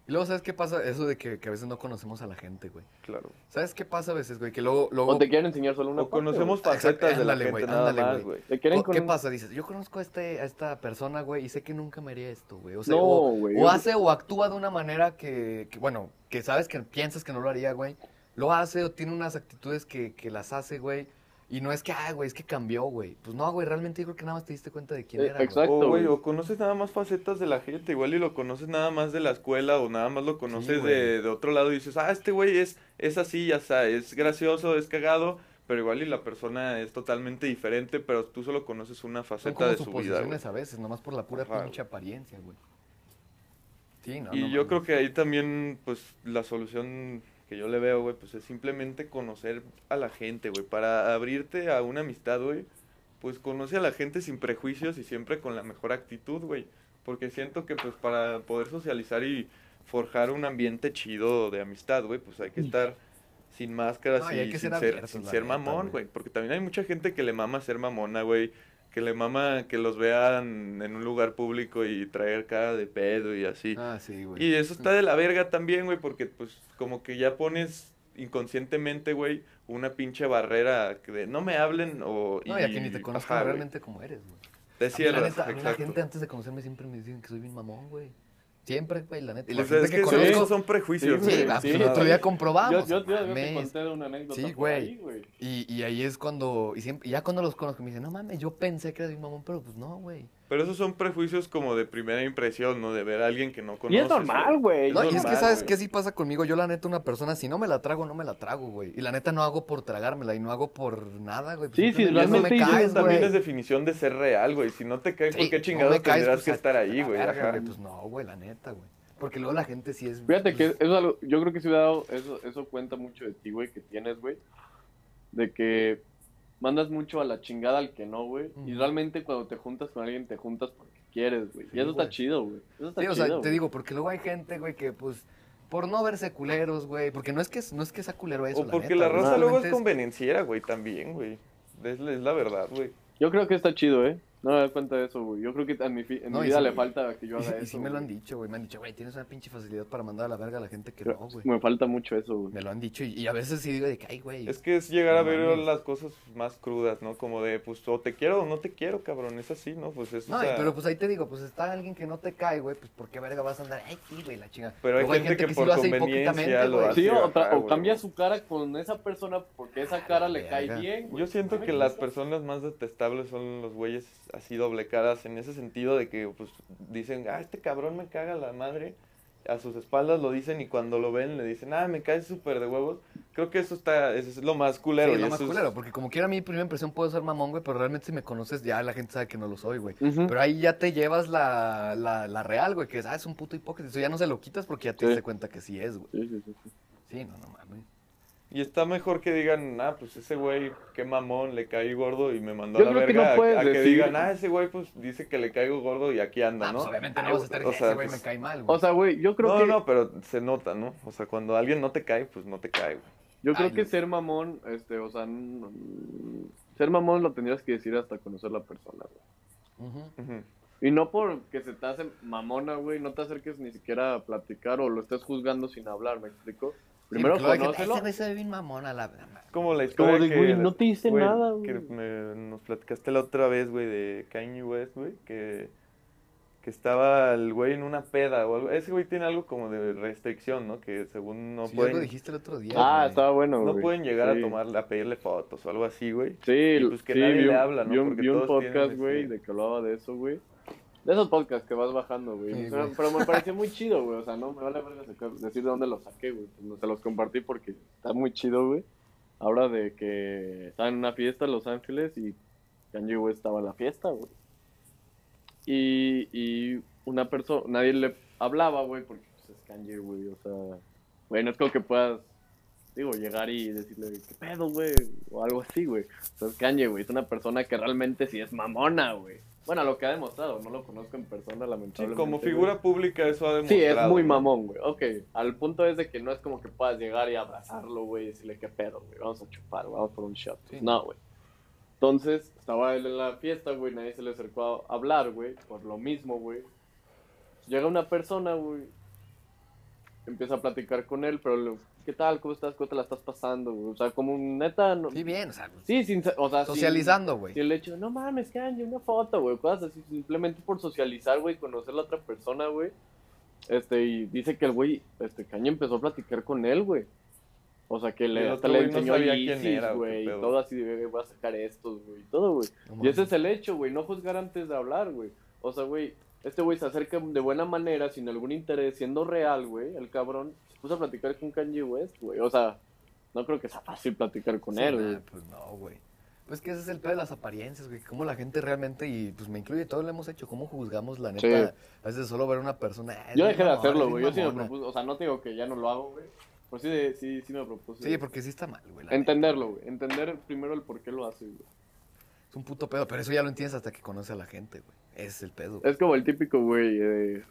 Y luego, ¿sabes qué pasa? Eso de que, que a veces no conocemos a la gente, güey. Claro. ¿Sabes qué pasa a veces, güey? Que luego... luego O te quieren enseñar solo una O parte, conocemos güey. facetas de la gente güey, nada ándale, más, güey. güey. Te quieren Co- ¿Qué pasa? Dices, yo conozco a, este, a esta persona, güey, y sé que nunca me haría esto, güey. O sea, No, o, güey, o hace o actúa de una manera que, que, bueno, que sabes que piensas que no lo haría, güey. Lo hace o tiene unas actitudes que, que las hace, güey. Y no es que, ah, güey, es que cambió, güey. Pues no, güey, realmente yo creo que nada más te diste cuenta de quién Eh, era, güey. exacto. O, güey, o conoces nada más facetas de la gente, igual y lo conoces nada más de la escuela o nada más lo conoces de, de otro lado y dices, ah, este güey es, es así, ya está, es gracioso, es cagado, pero igual y la persona es totalmente diferente, pero tú solo conoces una Son faceta como de su vida, güey. suposiciones a veces, nomás por la pura Ajá, pinche apariencia, güey. Sí, no, Y no yo creo que ahí también, pues, la solución que yo le veo, güey, pues es simplemente conocer a la gente, güey. Para abrirte a una amistad, güey, pues conoce a la gente sin prejuicios y siempre con la mejor actitud, güey. Porque siento que, pues, para poder socializar y forjar un ambiente chido de amistad, güey, pues hay que estar sin máscaras No, y sin ser abiertos, sin ser mamón, güey. Porque también hay mucha gente que le mama ser mamona, güey. Que le mama que los vean en un lugar público y traer cara de pedo y así. Ah, sí, güey. Y eso está de la verga también, güey, porque pues como que ya pones inconscientemente, güey, una pinche barrera que de no me hablen o... No, y a que ni te conozcan realmente como eres, güey. Te A mí, la cierras, neta, a mí la exacto. gente antes de conocerme siempre me dicen que soy bien mamón, güey. Siempre, güey, la neta. Y la gente es que, que conozco... son prejuicios, Sí, güey. Sí, sí, sí. día comprobamos. Yo, yo, yo, te conté de una anécdota Sí, por güey. ahí, güey. Y, y ahí es cuando, y siempre, y ya cuando los conozco me dicen, no mames, yo pensé que eras mi mamón, pero pues no, güey. Pero esos son prejuicios como de primera impresión, ¿no? De ver a alguien que no Y conoces. es normal, güey. No, y es que sabes qué sí pasa conmigo, yo la neta una persona, si no me la trago, no me la trago, güey. Y la neta no hago por tragármela y no hago por nada, güey. Pues Sí, sí, realmente no me caes, Eso también es definición de ser real, güey. Si no te caes, ¿por Sí, qué chingados tendrás pues, que a- estar ahí, güey? Pues no, güey, la neta, güey. Porque luego la gente sí es... Fíjate que pues, eso, es algo- yo creo que sí, dado, eso, eso cuenta mucho de ti, güey, que tienes, güey. De que mandas mucho a la chingada al que no, güey. Y realmente cuando te juntas con alguien, te juntas porque quieres, güey. Sí, y eso está chido, güey. Eso está Sí, o chido. sea, te digo, porque luego hay gente, güey, que pues, por no verse culeros, güey, porque no es que, no es que sea culero eso, O porque la neta, raza luego es convenenciera, güey, también, güey. Es, es la verdad, güey. Yo creo que está chido, ¿eh? No me das cuenta de eso, güey. Yo creo que en mi, fi- en No, mi y vida sí- le falta que yo Y, haga y eso. sí me lo han dicho, güey, me han dicho, güey, tienes una pinche facilidad para mandar a la verga a la gente que no, güey. Me falta mucho eso, güey. Me lo han dicho y, y a veces sí digo de que, ay, güey. Es que es llegar a ver mames. las cosas más crudas, ¿no? Como de, pues, o te quiero o no te quiero, cabrón. Es así, ¿no? Pues es, o No, y- sea, pero pues ahí te digo, pues está alguien que no te cae, güey, pues ¿por qué verga vas a andar? Ay, sí, güey, la chinga. Pero hay Luego gente que sí por lo hace conveniencia hipócritamente, lo hace. Sí, o, o güey. cambia su cara con esa persona porque esa cara le cae bien. Yo siento ¿Sí que las personas más detestables son los güeyes así doble caras, en ese sentido de que pues dicen, ah, este cabrón me caga la madre, a sus espaldas lo dicen y cuando lo ven le dicen, ah, me cae súper de huevos. Creo que eso está, eso es lo más culero. Sí, lo más es- culero, porque como quiera mi primera impresión puedo ser mamón, güey, pero realmente si me conoces ya la gente sabe que no lo soy, güey. Pero ahí ya te llevas la, la, la real, güey, que es, ah, es un puto hipócrita. Eso ya no se lo quitas porque ya te Sí. das cuenta que sí es, güey. Sí, sí, sí. Sí, no, no mames. Y está mejor que digan, ah, pues ese güey, qué mamón, le caí gordo y me mandó Yo a la que verga. no a- que decir- digan, ah, ese güey, pues dice que le caigo gordo y aquí anda, Ah, ¿no? pues obviamente no vas a estar O ese sea, güey pues- me cae mal, güey. O sea, güey, yo creo no, que no, pero se nota, ¿no? O sea, cuando alguien no te cae, pues no te cae, güey. yo creo que no. ser mamón, este, o sea, ser mamón lo tendrías que decir hasta conocer la persona, güey. Y no porque se te hace mamona, güey, no te acerques ni siquiera a platicar o lo estés juzgando sin hablar, ¿me explico? Primero Sí, conócelo. Ese güey se ve bien mamón a la verdad. Como la Como historia de, que... güey, no te hice nada, güey. Que me- nos platicaste la otra vez, güey, de Kanye West, güey, que, que estaba el güey en una peda o algo. Ese güey tiene algo como de restricción, ¿no? Que según no sí, pueden... dijiste el otro día, Ah, güey. estaba bueno, No güey. pueden llegar Sí. a tomar, a pedirle fotos o algo así, güey. Sí, Y, pues, que sí, nadie vi le un, habla, ¿no? vi un, Porque vi un podcast, ese- güey, de que hablaba de eso, güey. De esos podcasts que vas bajando, güey. Sí, pero me pareció muy chido, güey. O sea, no me vale verga decir de dónde lo saqué, güey. Pues, no se los compartí porque está muy chido, güey. Habla de que estaba en una fiesta en Los Ángeles y Kanye West estaba en la fiesta, güey. Y, y una persona, nadie le hablaba, güey, porque pues, es Kanye, güey. O sea, güey, no es como que puedas, digo, llegar y decirle, ¿qué pedo, güey? O algo así, güey. O sea, es Kanye, güey. Es una persona que realmente sí es mamona, güey. Bueno, lo que ha demostrado, no lo conozco en persona, Sí, lamentablemente. como güey. figura pública eso ha Sí, demostrado. es muy mamón, güey. Ok, al punto es de que no es como que puedas llegar y abrazarlo, güey, y decirle qué pedo, güey. Vamos a chupar, vamos por un shot. Sí. No, güey. Entonces, estaba él en la fiesta, güey, nadie se le acercó a hablar, güey, por lo mismo, güey. Llega una persona, güey, empieza a platicar con él, pero, le- ¿qué tal? ¿Cómo estás? ¿Cómo te la estás pasando, güey? O sea, como un neta, no- Sí, bien, o sea, Sí, sin, o sea, sin- socializando, güey. sin el hecho no mames, Kanye, una foto, güey, cosas así, simplemente por socializar, güey, conocer a la otra persona, güey. Este, y dice que el güey, este, Kanye empezó a platicar con él, güey. O sea, que Y le, hasta le güey no enseñó sabía quién Yeezys, era, o qué güey, y todo así de, voy a sacar estos, güey, y todo, güey. No Y ese es el hecho, güey, no juzgar antes de hablar, güey. O sea, güey, este güey se acerca de buena manera, sin algún interés, siendo real, güey, el cabrón, se puso a platicar con Kanye West, güey. O sea, no creo que sea fácil platicar con Sí, él, güey. Pues no, güey. Pues que ese es el pedo de las apariencias, güey. Cómo la gente realmente, y pues me incluye, todos lo hemos hecho. Cómo juzgamos, la neta. Sí. A veces solo ver a una persona. "Ah, es Yo dejé de hacerlo, güey. Yo sí me mamona". propuse, o sea, no te digo que ya no lo hago, güey. Pero sí, sí, sí me propuse. Sí, porque sí está mal, güey. Entenderlo, güey. Entender primero el por qué lo hace, güey. Es un puto pedo, pero eso ya lo entiendes hasta que conoces a la gente, güey. Ese es el pedo. güey. Es como el típico, güey, de...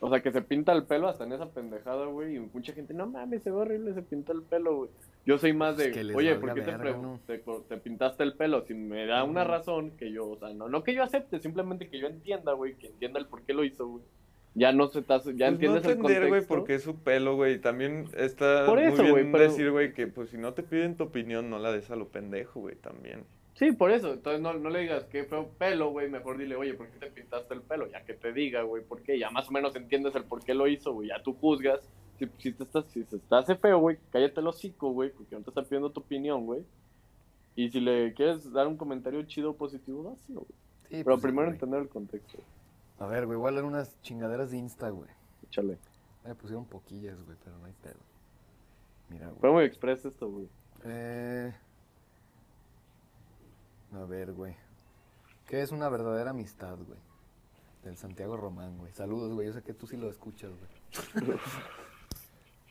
O sea, que se pinta el pelo hasta en esa pendejada, güey. Y mucha gente, no mames, se ve horrible, se pinta el pelo, güey. Yo soy más de, Es que les oye, ¿por qué te, verga, te te pintaste el pelo? Si me da una razón que yo, o sea, no, no que yo acepte, simplemente que yo entienda, güey, que entienda el por qué lo hizo, güey. Ya no se te hace- ya Pues entiendes no el entender, güey, contexto. porque es su pelo, güey. También está Por muy bien güey, pero- decir, güey, que pues si no te piden tu opinión, no la des a lo pendejo, güey, también. Sí, por eso. Entonces no, no le digas que fue pelo, güey. Mejor dile, oye, ¿por qué te pintaste el pelo? Ya que te diga, güey, por qué. Ya más o menos entiendes el por qué lo hizo, güey. Ya tú juzgas. Si, si, te estás, si se te hace feo, güey, cállate el hocico, güey, porque no te está pidiendo tu opinión, güey. Y si le quieres dar un comentario chido o positivo, dáselo, güey. Sí, Pero pues, primero güey. entender el contexto. A ver, güey, a leer unas chingaderas de Insta, güey. Échale. Me pusieron poquillas, güey, pero no hay pedo. Mira, güey. Fue muy express esto, güey. Eh... A ver, güey. ¿Qué es una verdadera amistad, güey? Del Santiago Román, güey. Saludos, güey. Yo sé que tú sí lo escuchas, güey.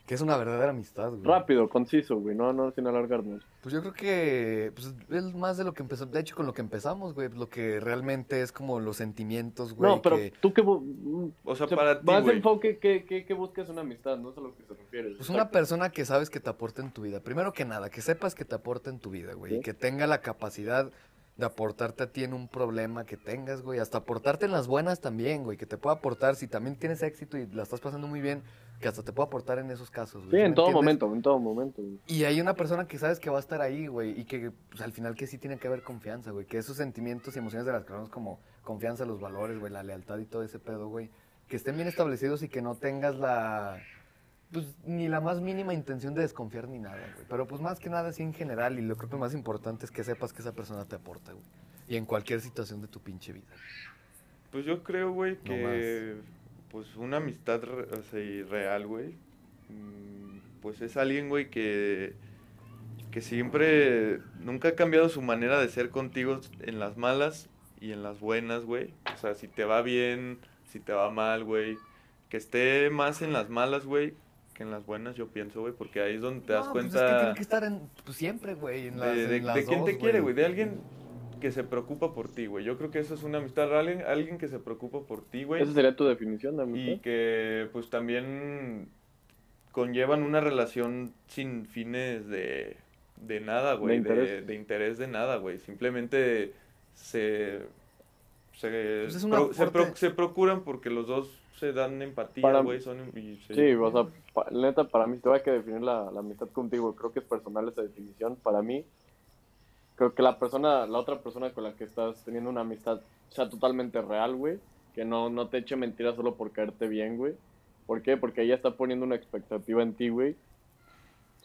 Que es una verdadera amistad, güey. Rápido, conciso, güey, no, no sin alargarnos. Pues yo creo que pues, es más de lo que empezó, de hecho con lo que empezamos, güey, lo que realmente es como los sentimientos, güey. no, pero que- tú qué... bu- O sea, o sea, para ti, más güey. enfoque, ¿qué, qué, qué buscas una amistad? No sé a lo que se refiere. Pues una persona que sabes que te aporta en tu vida. Primero que nada, que sepas que te aporta en tu vida, güey. Sí. Y que tenga la capacidad de aportarte a ti en un problema que tengas, güey. Hasta aportarte en las buenas también, güey. Que te pueda aportar, si también tienes éxito y la estás pasando muy bien, que hasta te pueda aportar en esos casos, güey. Sí, ¿Sí en todo entiendes? momento, en todo momento. güey. Y hay una persona que sabes que va a estar ahí, güey, y que pues, al final que sí tiene que haber confianza, güey, que esos sentimientos y emociones de las que hablamos como confianza, los valores, güey, la lealtad y todo ese pedo, güey, que estén bien establecidos y que no tengas la, pues ni la más mínima intención de desconfiar ni nada, güey. Pero pues más que nada así en general, y lo creo que lo más importante es que sepas que esa persona te aporta, güey. Y en cualquier situación de tu pinche vida. Pues yo creo, güey, No que pues una amistad o sea, real, güey, mm, pues es alguien, güey, que, que siempre, nunca ha cambiado su manera de ser contigo en las malas y en las buenas, güey. O sea, si te va bien, si te va mal, güey. Que esté más en las malas, güey, que en las buenas, yo pienso, güey, porque ahí es donde te das No, pues cuenta... es que tiene que estar en, pues, siempre, güey, en las, de, de- en las de quién dos, te quiere, güey, de alguien que se preocupa por ti, güey. Yo creo que eso es una amistad, alguien, alguien que se preocupa por ti, güey. Esa sería tu definición de Y amistad. que pues también conllevan una relación sin fines de, de nada, güey, de, interés. de interés de nada, güey. Simplemente se, se, Pues pro- pro- se procuran porque los dos se dan empatía, güey, son y se- Sí, o sea, pa- neta, para mí, si tengo que definir la, la amistad contigo, creo que es personal esa definición. Para mí, creo que la persona, la otra persona con la que estás teniendo una amistad sea totalmente real, güey. Que no, no te eche mentiras solo por caerte bien, güey. ¿Por qué? Porque ella está poniendo una expectativa en ti, güey.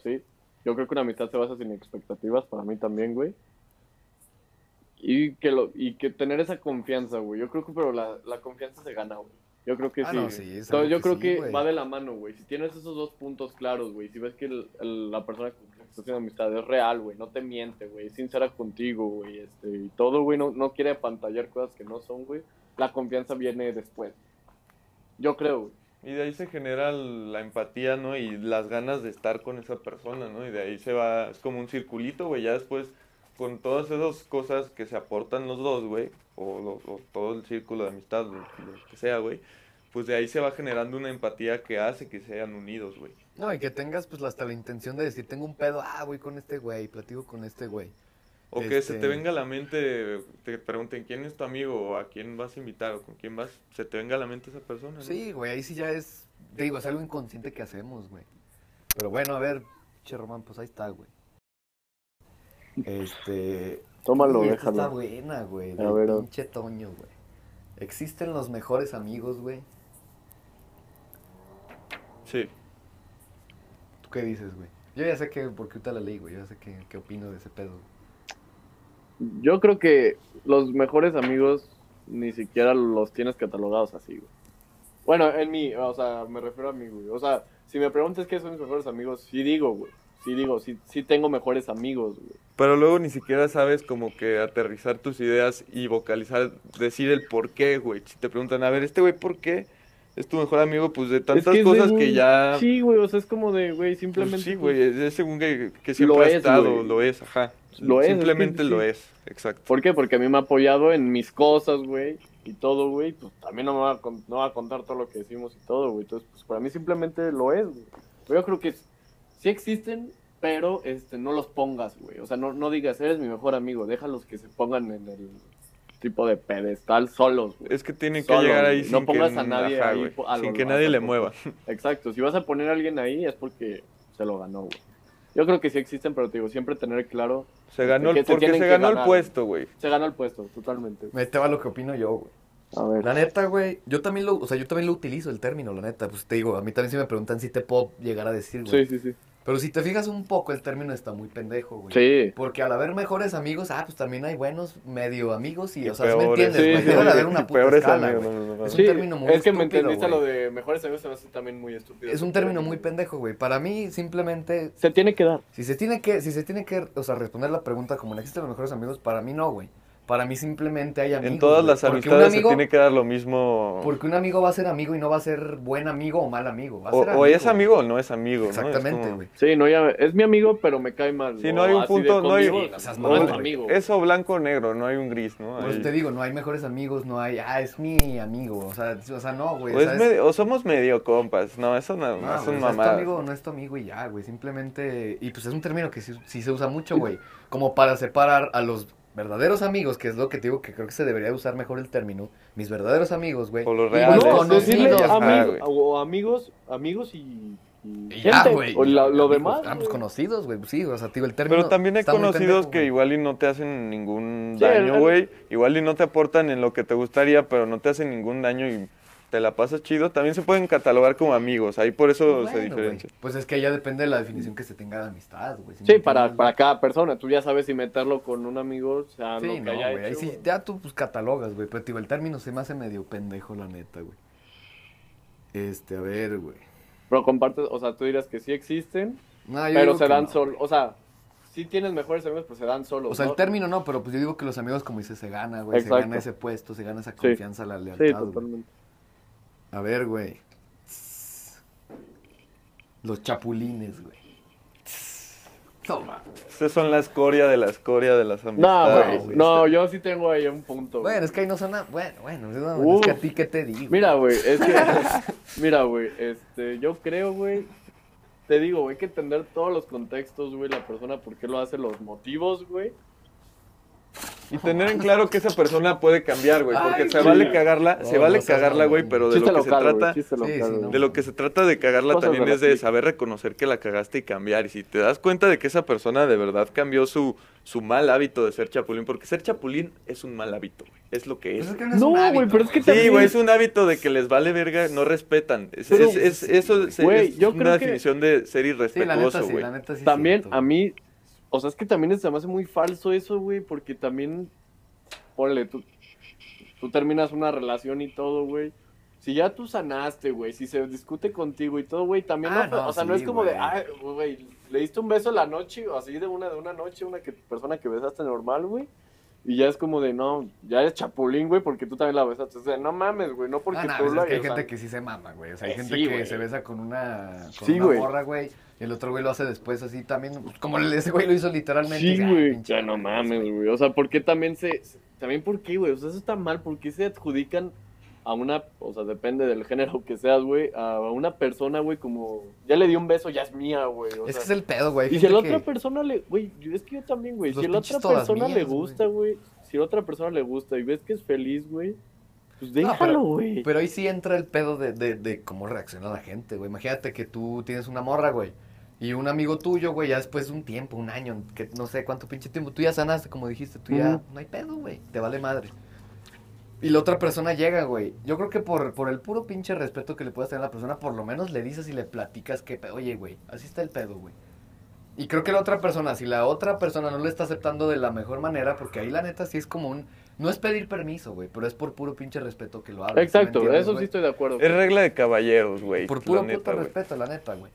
Sí. Yo creo que una amistad se basa sin expectativas, para mí también, güey. Y que, lo, y que tener esa confianza, güey. Yo creo que, pero la, la confianza se gana, güey. Yo creo que Ah, sí. no, sí, es Entonces, algo yo que creo sí, que va de la mano, güey. Si tienes esos dos puntos claros, güey. Si ves que el- el- la persona con la que estás haciendo amistad es real, güey. No te miente, güey. Es sincera contigo, güey. Este, y todo, güey. No, no quiere apantallar cosas que no son, güey. La confianza viene después. Yo creo, güey. Y de ahí se genera la empatía, ¿no? Y las ganas de estar con esa persona, ¿no? Y de ahí se va, es como un circulito, güey. Ya después, con todas esas cosas que se aportan los dos, güey, o, o todo el círculo de amistad, lo, lo que sea, güey, pues de ahí se va generando una empatía que hace que sean unidos, güey. No, y que tengas pues hasta la intención de decir, tengo un pedo, ah, voy con este güey, platico con este güey. O que se Este- te venga a la mente, te pregunten quién es tu amigo, o a quién vas a invitar, o con quién vas, se te venga a la mente esa persona, ¿no? Sí, güey, ahí sí ya es, te digo, es algo inconsciente que hacemos, güey. Pero bueno, a ver, che Román, pues ahí está, güey. Este... Tómalo, Uy, déjalo. Está buena, güey, A del ver, a- pinche Toño, güey. ¿Existen los mejores amigos, güey? Sí. ¿Tú qué dices, güey? Yo ya sé que, porque ahorita la leí, güey, yo ya sé qué, qué opino de ese pedo. Yo creo que los mejores amigos ni siquiera los tienes catalogados así, güey. Bueno, en mí, o sea, me refiero a mí, güey. O sea, si me preguntas qué son mis mejores amigos, sí digo, güey. Sí digo, sí, sí tengo mejores amigos, güey. Pero luego ni siquiera sabes como que aterrizar tus ideas y vocalizar, decir el por qué, güey. Si te preguntan, a ver, este güey, ¿por qué? Es tu mejor amigo, pues de tantas Es que es de cosas un- que ya... Sí, güey, o sea, es como de, güey, pues, simplemente... sí, pues, güey, es, según que, que siempre Lo ha es, estado, güey. lo es, ajá. Lo es, es que Simplemente lo sí. es, exacto. ¿Por qué? Porque a mí me ha apoyado en mis cosas, güey, y todo, güey. Pues también no me va a, con- no va a contar todo lo que decimos y todo, güey. Entonces, pues para mí simplemente lo es, güey. Pero yo creo que sí existen, pero este, no los pongas, güey. O sea, no, no digas, eres mi mejor amigo. Déjalos que se pongan en el tipo de pedestal solos, güey. Es que tienen que Solo, llegar ahí güey. sin No pongas que, a nadie ajá, ahí güey, a sin que nadie le mueva. Exacto. Si vas a poner a alguien ahí es porque se lo ganó, güey. Yo creo que sí existen, pero te digo, siempre tener claro. Se ganó, que el, se porque se que ganó el puesto, güey. Se ganó el puesto, totalmente. Me te va lo que opino yo, güey. A ver. La neta, güey, yo también lo, o sea, yo también lo utilizo el término, la neta. Pues te digo, a mí también si me preguntan si te puedo llegar a decir, güey. Sí, sí, sí. Pero si te fijas un poco, el término está muy pendejo, güey. Sí. Porque al haber mejores amigos, ah, pues también hay buenos medio amigos y, Y o sea, ¿sí me peores. entiendes, Sí, güey? sí, Debe de sí. haber una puta peores escala, amigos, güey. no, no, no. Es un Sí, término muy es que me estúpido, entendiste güey. lo de mejores amigos, se me hace también muy estúpido. Es un término muy pendejo, güey. Para mí, simplemente, Se tiene que dar. si se tiene que, si se tiene que, o sea, responder la pregunta como no existen los mejores amigos, para mí no, güey. Para mí simplemente hay amigos. En todas güey. las Porque un amistades amigo- se tiene que dar lo mismo. Porque un amigo va a ser amigo y no va a ser buen amigo o mal amigo. Va a O, ser o es amigo o no es amigo, ¿no? Es Exactamente, como- güey. Sí, no, ya, es mi amigo, pero me cae mal. Sí, no hay un punto, no hay- no es güey. amigo. Eso blanco o negro, no hay un gris, ¿no? Por eso Hay- te digo, no hay mejores amigos, no hay, ah, es mi amigo. O sea, o sea no, güey. o, o medio- o somos medio compas, no, eso no, es o un es tu amigo o no es tu amigo y ya, güey. Simplemente. Y pues es un término que sí, sí se usa mucho, güey. Como para separar a los verdaderos amigos, que es lo que te digo que creo que se debería usar mejor el término. Mis verdaderos amigos, güey. O los reales. No, conocidos. Güey. o amigos, amigos y, y ya, güey. o la- lo Amigos, demás. Ah, pues conocidos, güey. sí, o sea, te digo, el término. Pero también hay conocidos pendejo, que güey. igual y no te hacen ningún Sí, daño, el- güey. Igual y no te aportan en lo que te gustaría, pero no te hacen ningún daño y te la pasas chido. También se pueden catalogar como amigos, ahí por eso Bueno, se diferencia. Pues es que ya depende de la definición que se tenga de amistad, güey. ¿sí para, para cada persona. Tú ya sabes si meterlo con un amigo, o sea, Sí, lo que no, haya güey. Ahí hecho, sí, güey. ya tú pues catalogas, güey. Pero, tío, el término se me hace medio pendejo, la neta, güey. Este, a ver, güey. Pero compartes, o sea, tú dirás que sí existen, No, pero se que dan no. solo. O sea, sí tienes mejores amigos, pero se dan solos. O sea, el ¿no? término no, pero pues yo digo que los amigos, como dices, se gana, güey. Se gana ese puesto, se gana esa Sí. confianza, la lealtad. Sí, totalmente. A ver, güey. Los chapulines, güey. Toma. Esas son la escoria de la escoria de las No, amistades. güey. No, yo sí tengo ahí un punto. güey. Bueno, es que ahí no suena. Bueno, bueno, no, Uf. es que a ti, ¿qué te digo? Mira, güey, es que. mira, güey, este, yo creo, güey. Te digo, güey, hay que entender todos los contextos, güey, la persona, por qué lo hace, los motivos, güey. Y tener en claro que esa persona puede cambiar, güey, porque Ay, se vale cagarla, se vale no cagarla, güey, pero de Chiste lo que se local, trata, Sí, local, sí, de lo que se trata de cagarla Cosas también de es de saber reconocer que la cagaste y cambiar. Y si te das cuenta de que esa persona de verdad cambió su, su mal hábito de ser chapulín, porque ser chapulín es un mal hábito, güey. Es lo que es. es que no güey, pero es que Sí, también- güey, es un hábito de que les vale verga, no respetan. Es, Pero- es- es- eso es, Güey, es yo una creo que- definición de ser Sí, irrespetuoso, sí, güey. sí. También siento, a mí, o sea, es que también se me hace muy falso eso, güey, porque también, ponle, tú, tú terminas una relación y todo, güey. Si ya tú sanaste, güey, si se discute contigo y todo, güey, también Ah, no, no, o sea, no es como de, güey. ay, güey, le diste un beso la noche, o así de una de una noche, una que, persona que besaste normal, güey. Y ya es como de, no, ya eres chapulín, güey, porque tú también la besaste. O sea, no mames, güey, no porque Ah, no, tú pues la es que hay o sea, gente que sí se mama, güey. O sea, hay Eh, gente sí, que güey. se besa con una, con Sí, una güey. morra, güey. Y el otro güey lo hace después así también. pues, como ese güey lo hizo literalmente. Sí, ah, güey. pinche Ya no mames, güey. O sea, ¿por qué también se. se- También por qué, güey? O sea, eso está mal. ¿Por qué se adjudican a una. O sea, depende del género que seas, güey. A una persona, güey, como. Ya le dio un beso, ya es mía, güey. Es sea, que es el pedo, güey. Y si a la otra persona le. Güey, es que yo también, güey. Si a la otra persona le mías, gusta, güey. Si a la otra persona le gusta y ves que es feliz, güey. Pues déjalo, güey. Pero ahí sí entra el pedo de, de, de cómo reacciona la gente, güey. Imagínate que tú tienes una morra, güey. Y un amigo tuyo, güey, ya después de un tiempo, un año, que no sé cuánto pinche tiempo, tú ya sanaste, como dijiste, tú ya, no hay pedo, güey, te vale madre. Y la otra persona llega, güey. Yo creo que por, por el puro pinche respeto que le puedas tener a la persona, por lo menos le dices y le platicas que, oye, güey, así está el pedo, güey. Y creo que la otra persona, si la otra persona no le está aceptando de la mejor manera, porque ahí la neta sí es como un, no es pedir permiso, güey, pero es por puro pinche respeto que lo hagas. ¿sí me Exacto, eso sí estoy de acuerdo. Es regla de caballeros, güey. Por puro neta, puto güey. respeto, la neta, güey.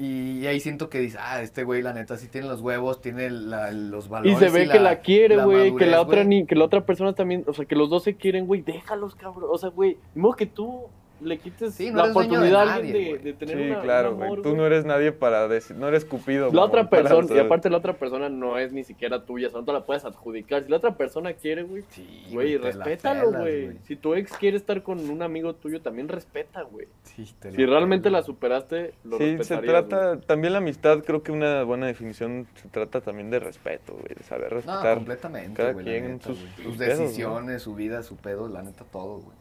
Y ahí siento que dice, ah, este güey, la neta, sí tiene los huevos, tiene la- los Y valores. se ve que la quiere, güey, que la otra ni, que la otra persona también, o sea, que los dos se quieren, güey, déjalos, cabrón. O sea, güey, modo que tú le quites Sí, no la dueño de oportunidad a alguien nadie, de, tener Sí, una, claro, un güey. amor, Tú no eres nadie para decir, no eres cupido. La otra persona, y aparte la otra persona no es ni siquiera tuya, o sea, no te la puedes adjudicar. Si la otra persona quiere, güey, Sí, güey, respétalo, pelas, güey. Si tu ex quiere estar con un amigo tuyo, también respeta, güey. Sí, te Si realmente la superaste, lo Sí, se trata, güey. también la amistad, creo que una buena definición se trata también de respeto, güey, de saber No, respetar. completamente, cada güey, quien neta, sus- pedos, ¿no? decisiones, su vida, su pedo, la neta, todo, güey.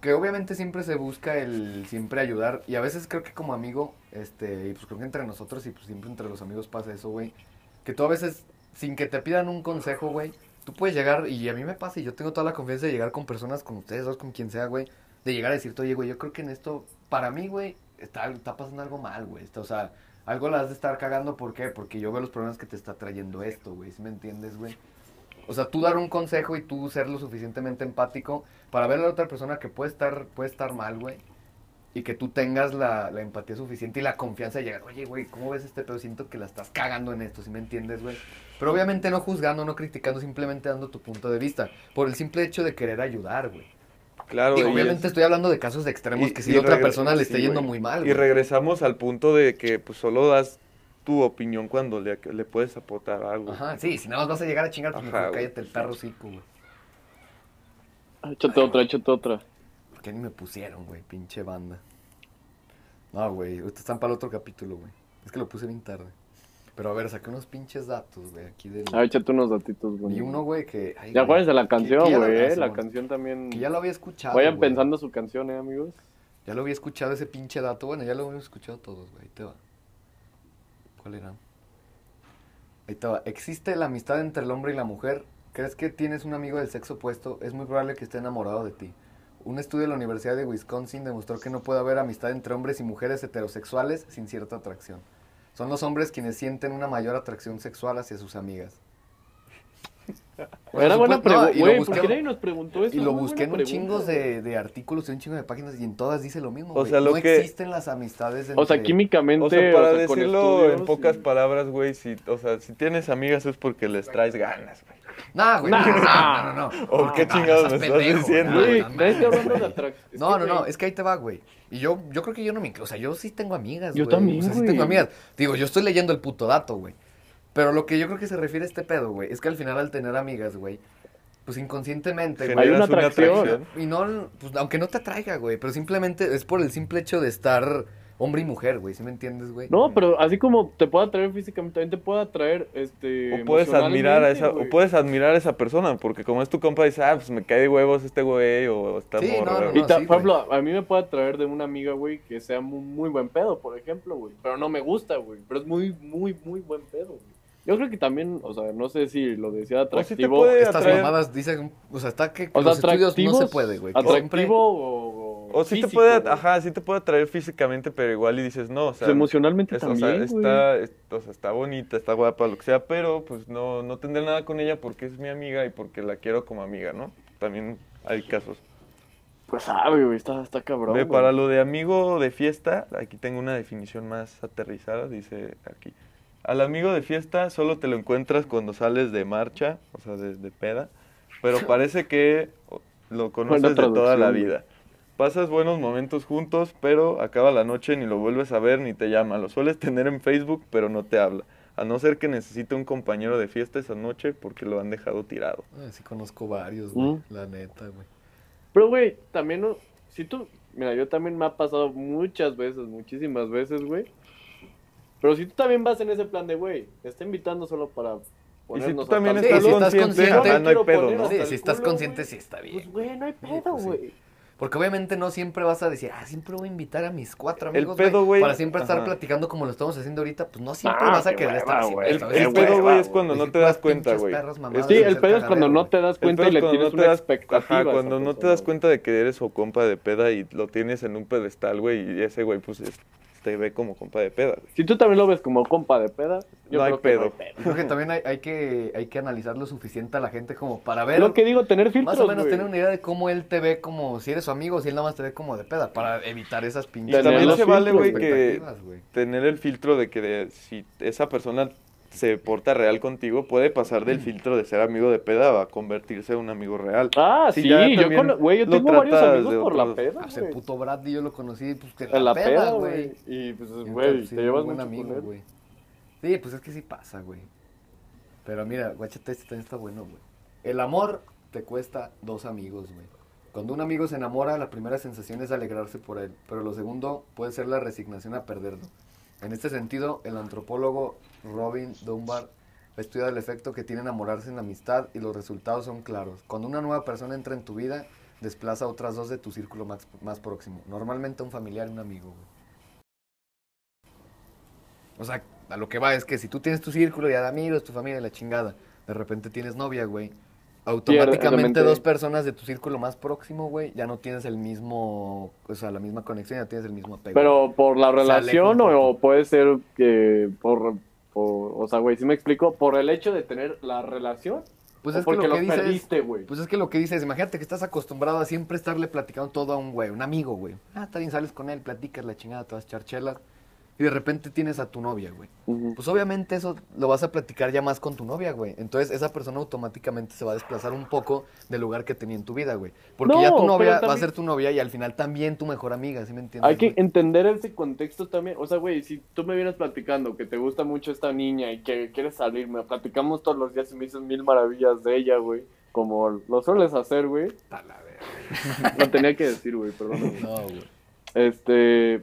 Que obviamente siempre se busca el siempre ayudar. Y a veces creo que como amigo, este, y pues creo que entre nosotros y pues siempre entre los amigos pasa eso, güey. Que tú a veces, sin que te pidan un consejo, güey, tú puedes llegar, y a mí me pasa, y yo tengo toda la confianza de llegar con personas, con ustedes dos, con quien sea, güey, de llegar a decirte, oye, güey, yo creo que en esto, para mí, güey, está, está pasando algo mal, güey. O sea, algo la has de estar cagando, ¿por qué? Porque yo veo los problemas que te está trayendo esto, güey, ¿sí me entiendes, güey? O sea, tú dar un consejo y tú ser lo suficientemente empático para ver a la otra persona que puede estar, puede estar mal, güey. y que tú tengas la, la empatía suficiente y la confianza de llegar, oye, güey, ¿cómo ves este pedo? Siento que la estás cagando en esto, ¿sí me entiendes, güey? Pero obviamente no juzgando, no criticando, simplemente dando tu punto de vista, por el simple hecho de querer ayudar, güey. Claro, y obviamente es- estoy hablando de casos extremos y- que si otra persona le sí, esté yendo muy mal, Y regresamos al punto de que pues solo das tu opinión cuando le, le puedes aportar algo. Ajá, sí, si nada más vas a llegar a chingar, pues Ajá, mejor cállate el perro cico, güey. Échate otra, échate otra. ¿Por qué ni me pusieron, güey? Pinche banda. No, güey, ahorita están para el otro capítulo, güey. Es que lo puse bien tarde. Pero a ver, saqué unos pinches datos, güey, aquí del... Ah, échate unos datitos, güey. Y uno, güey, que... ay, Ya acuérdense la canción, que la- güey. eh, La Simón. canción también. Que ya lo había escuchado, Vayan güey. pensando su canción, eh, amigos. Ya lo había escuchado ese pinche dato. Bueno, ya lo habíamos escuchado todos, güey. Ahí te va. ¿Existe la amistad entre el hombre y la mujer? ¿Crees que tienes un amigo del sexo opuesto? Es muy probable que esté enamorado de ti. Un estudio de la Universidad de Wisconsin demostró que no puede haber amistad entre hombres y mujeres heterosexuales sin cierta atracción. Son los hombres quienes sienten una mayor atracción sexual hacia sus amigas. Era buena pregunta, y lo güey. busqué- ¿Por qué nadie nos preguntó eso? Y lo Muy busqué en un chingo de, de artículos y un chingo de páginas y en todas dice lo mismo. O güey. sea, lo no que- existen las amistades entre... O sea, químicamente. O sea, para o sea, con decirlo en pocas y- palabras, güey, si, o sea, si tienes amigas es porque les traes ganas, güey. No, güey. Nah. No, no, no. no. ¿O qué chingados me estás pendejo, diciendo? güey. Güey, No. No, no, no, es que ahí te va, güey. Y yo, yo creo que yo no me incluyo. O sea, yo sí tengo amigas, Yo güey. también, O sea, sí tengo amigas. Digo, yo estoy leyendo el puto dato, güey. Pero lo que yo creo que se refiere a este pedo, güey, es que al final al tener amigas, güey, pues inconscientemente, güey. Hay una atracción. Y no, pues aunque no te atraiga, güey, pero simplemente es por el simple hecho de estar hombre y mujer, güey, ¿sí me entiendes, güey? No, pero así como te puede atraer físicamente, también te puede atraer este. O puedes admirar a esa, o puedes admirar a esa persona, porque como es tu compa, dices, ah, pues me cae de huevos este güey, o esta Sí, morra. no, no, Y no. ta- sí, por ejemplo, a mí me puede atraer de una amiga, güey, que sea muy, muy buen pedo, por ejemplo, güey. Pero no me gusta, güey. Pero es muy, muy, muy buen pedo, güey. Yo creo que también, o sea, no sé si lo decía O atractivo. puede Estas mamadas dicen, o sea, está que o sea, los estudios no se puede, güey. Atractivo siempre- o. O sí te puede, güey. ajá, sí te puede atraer físicamente, pero igual y dices, no, o sea, Pues emocionalmente es- o sea, también, güey. está, es- o sea, está bonita, está guapa, lo que sea, pero pues no, no tendré nada con ella porque es mi amiga y porque la quiero como amiga, ¿no? También hay casos. Pues sabe, güey, está, está cabrón. Ve, güey. para lo de amigo de fiesta, aquí tengo una definición más aterrizada, dice aquí. Al amigo de fiesta solo te lo encuentras cuando sales de marcha, o sea, de, de peda, pero parece que lo conoces de toda la vida. Pasas buenos momentos juntos, pero acaba la noche ni lo vuelves a ver ni te llama. Lo sueles tener en Facebook, pero no te habla. A no ser que necesite un compañero de fiesta esa noche porque lo han dejado tirado. Ah, sí conozco varios, güey, Mm. la neta, güey. Pero, güey, también, no- si tú, mira, yo también me ha pasado muchas veces, muchísimas veces, güey. Pero si tú también vas en ese plan de, güey, te está invitando solo para ponernos tú también el estás consciente, yo me ah, no hay pedo, ¿no? Sí, el si estás culo, consciente, sí está bien. Pues, güey, no hay Sí, pedo, pues, sí. güey. Porque obviamente no siempre vas a decir, ah, siempre voy a invitar a mis cuatro El amigos, pedo, güey, para siempre estar ajá. platicando como lo estamos haciendo ahorita, pues no siempre Ah, vas a querer estar güey. El, el pedo, güey, es cuando no te das cuenta, güey. Sí, el pedo es cuando no te das El cuenta y le tienes no te una das- expectativa. Ajá, cuando no te das cuenta de que eres su compa de peda y lo tienes en un pedestal, güey, y ese güey, pues, es- te ve como compa de peda, güey. Si tú también lo ves como compa de peda, yo No hay creo no hay pedo. pedo. Creo que también hay, hay que, hay que analizar lo suficiente a la gente como para ver, Lo que digo, tener filtros, más o menos güey. tener una idea de cómo él te ve como si eres su amigo, si él nada más te ve como de peda, para evitar esas Y pinches Tener también se vale, güey, que güey. tener el filtro de que de- si esa persona se porta real contigo, puede pasar del filtro de ser amigo de peda a convertirse en un amigo real. Ah, Si sí, ya yo, cono- güey, yo tengo varios amigos por la peda, güey. puto Bradley yo lo conocí, pues, que En la peda, güey. Y pues, güey, sí, te llevas con él. güey. Sí, pues es que sí pasa, güey. Pero mira, guáchate, este también está bueno, güey. El amor te cuesta dos amigos, güey. Cuando un amigo se enamora, la primera sensación es alegrarse por él, pero lo segundo puede ser la resignación a perderlo. En este sentido, el antropólogo Robin Dunbar ha estudiado el efecto que tiene enamorarse en la amistad y los resultados son claros. Cuando una nueva persona entra en tu vida, desplaza a otras dos de tu círculo más, más próximo. Normalmente un familiar y un amigo, güey. O sea, a lo que va es que si tú tienes tu círculo ya de amigos, tu familia y la chingada, de repente tienes novia, güey. Automáticamente dos personas de tu círculo más próximo, güey, ya no tienes el mismo, o sea, la misma conexión, ya tienes el mismo apego. Pero por la relación o puede ser que por, por- o sea, güey, si me explico, por el hecho de tener la relación Pues o es que porque lo que dices- perdiste, güey. Pues es que lo que dices, imagínate que estás acostumbrado a siempre estarle platicando todo a un güey, un amigo, güey. Ah, está bien, sales con él, platicas la chingada, te vas a echar chelas. Y de repente tienes a tu novia, güey. Pues obviamente eso lo vas a platicar ya más con tu novia, güey. Entonces esa persona automáticamente se va a desplazar un poco del lugar que tenía en tu vida, güey. Porque No, ya tu novia va a también- ser tu novia y al final también tu mejor amiga, ¿sí me entiendes? Hay que güey? entender ese contexto también. O sea, güey, si tú me vienes platicando que te gusta mucho esta niña y que quieres salirme, platicamos todos los días y me dices mil maravillas de ella, güey. Como lo sueles hacer, güey. Lo tenía que decir, güey, perdón. No, güey. Este.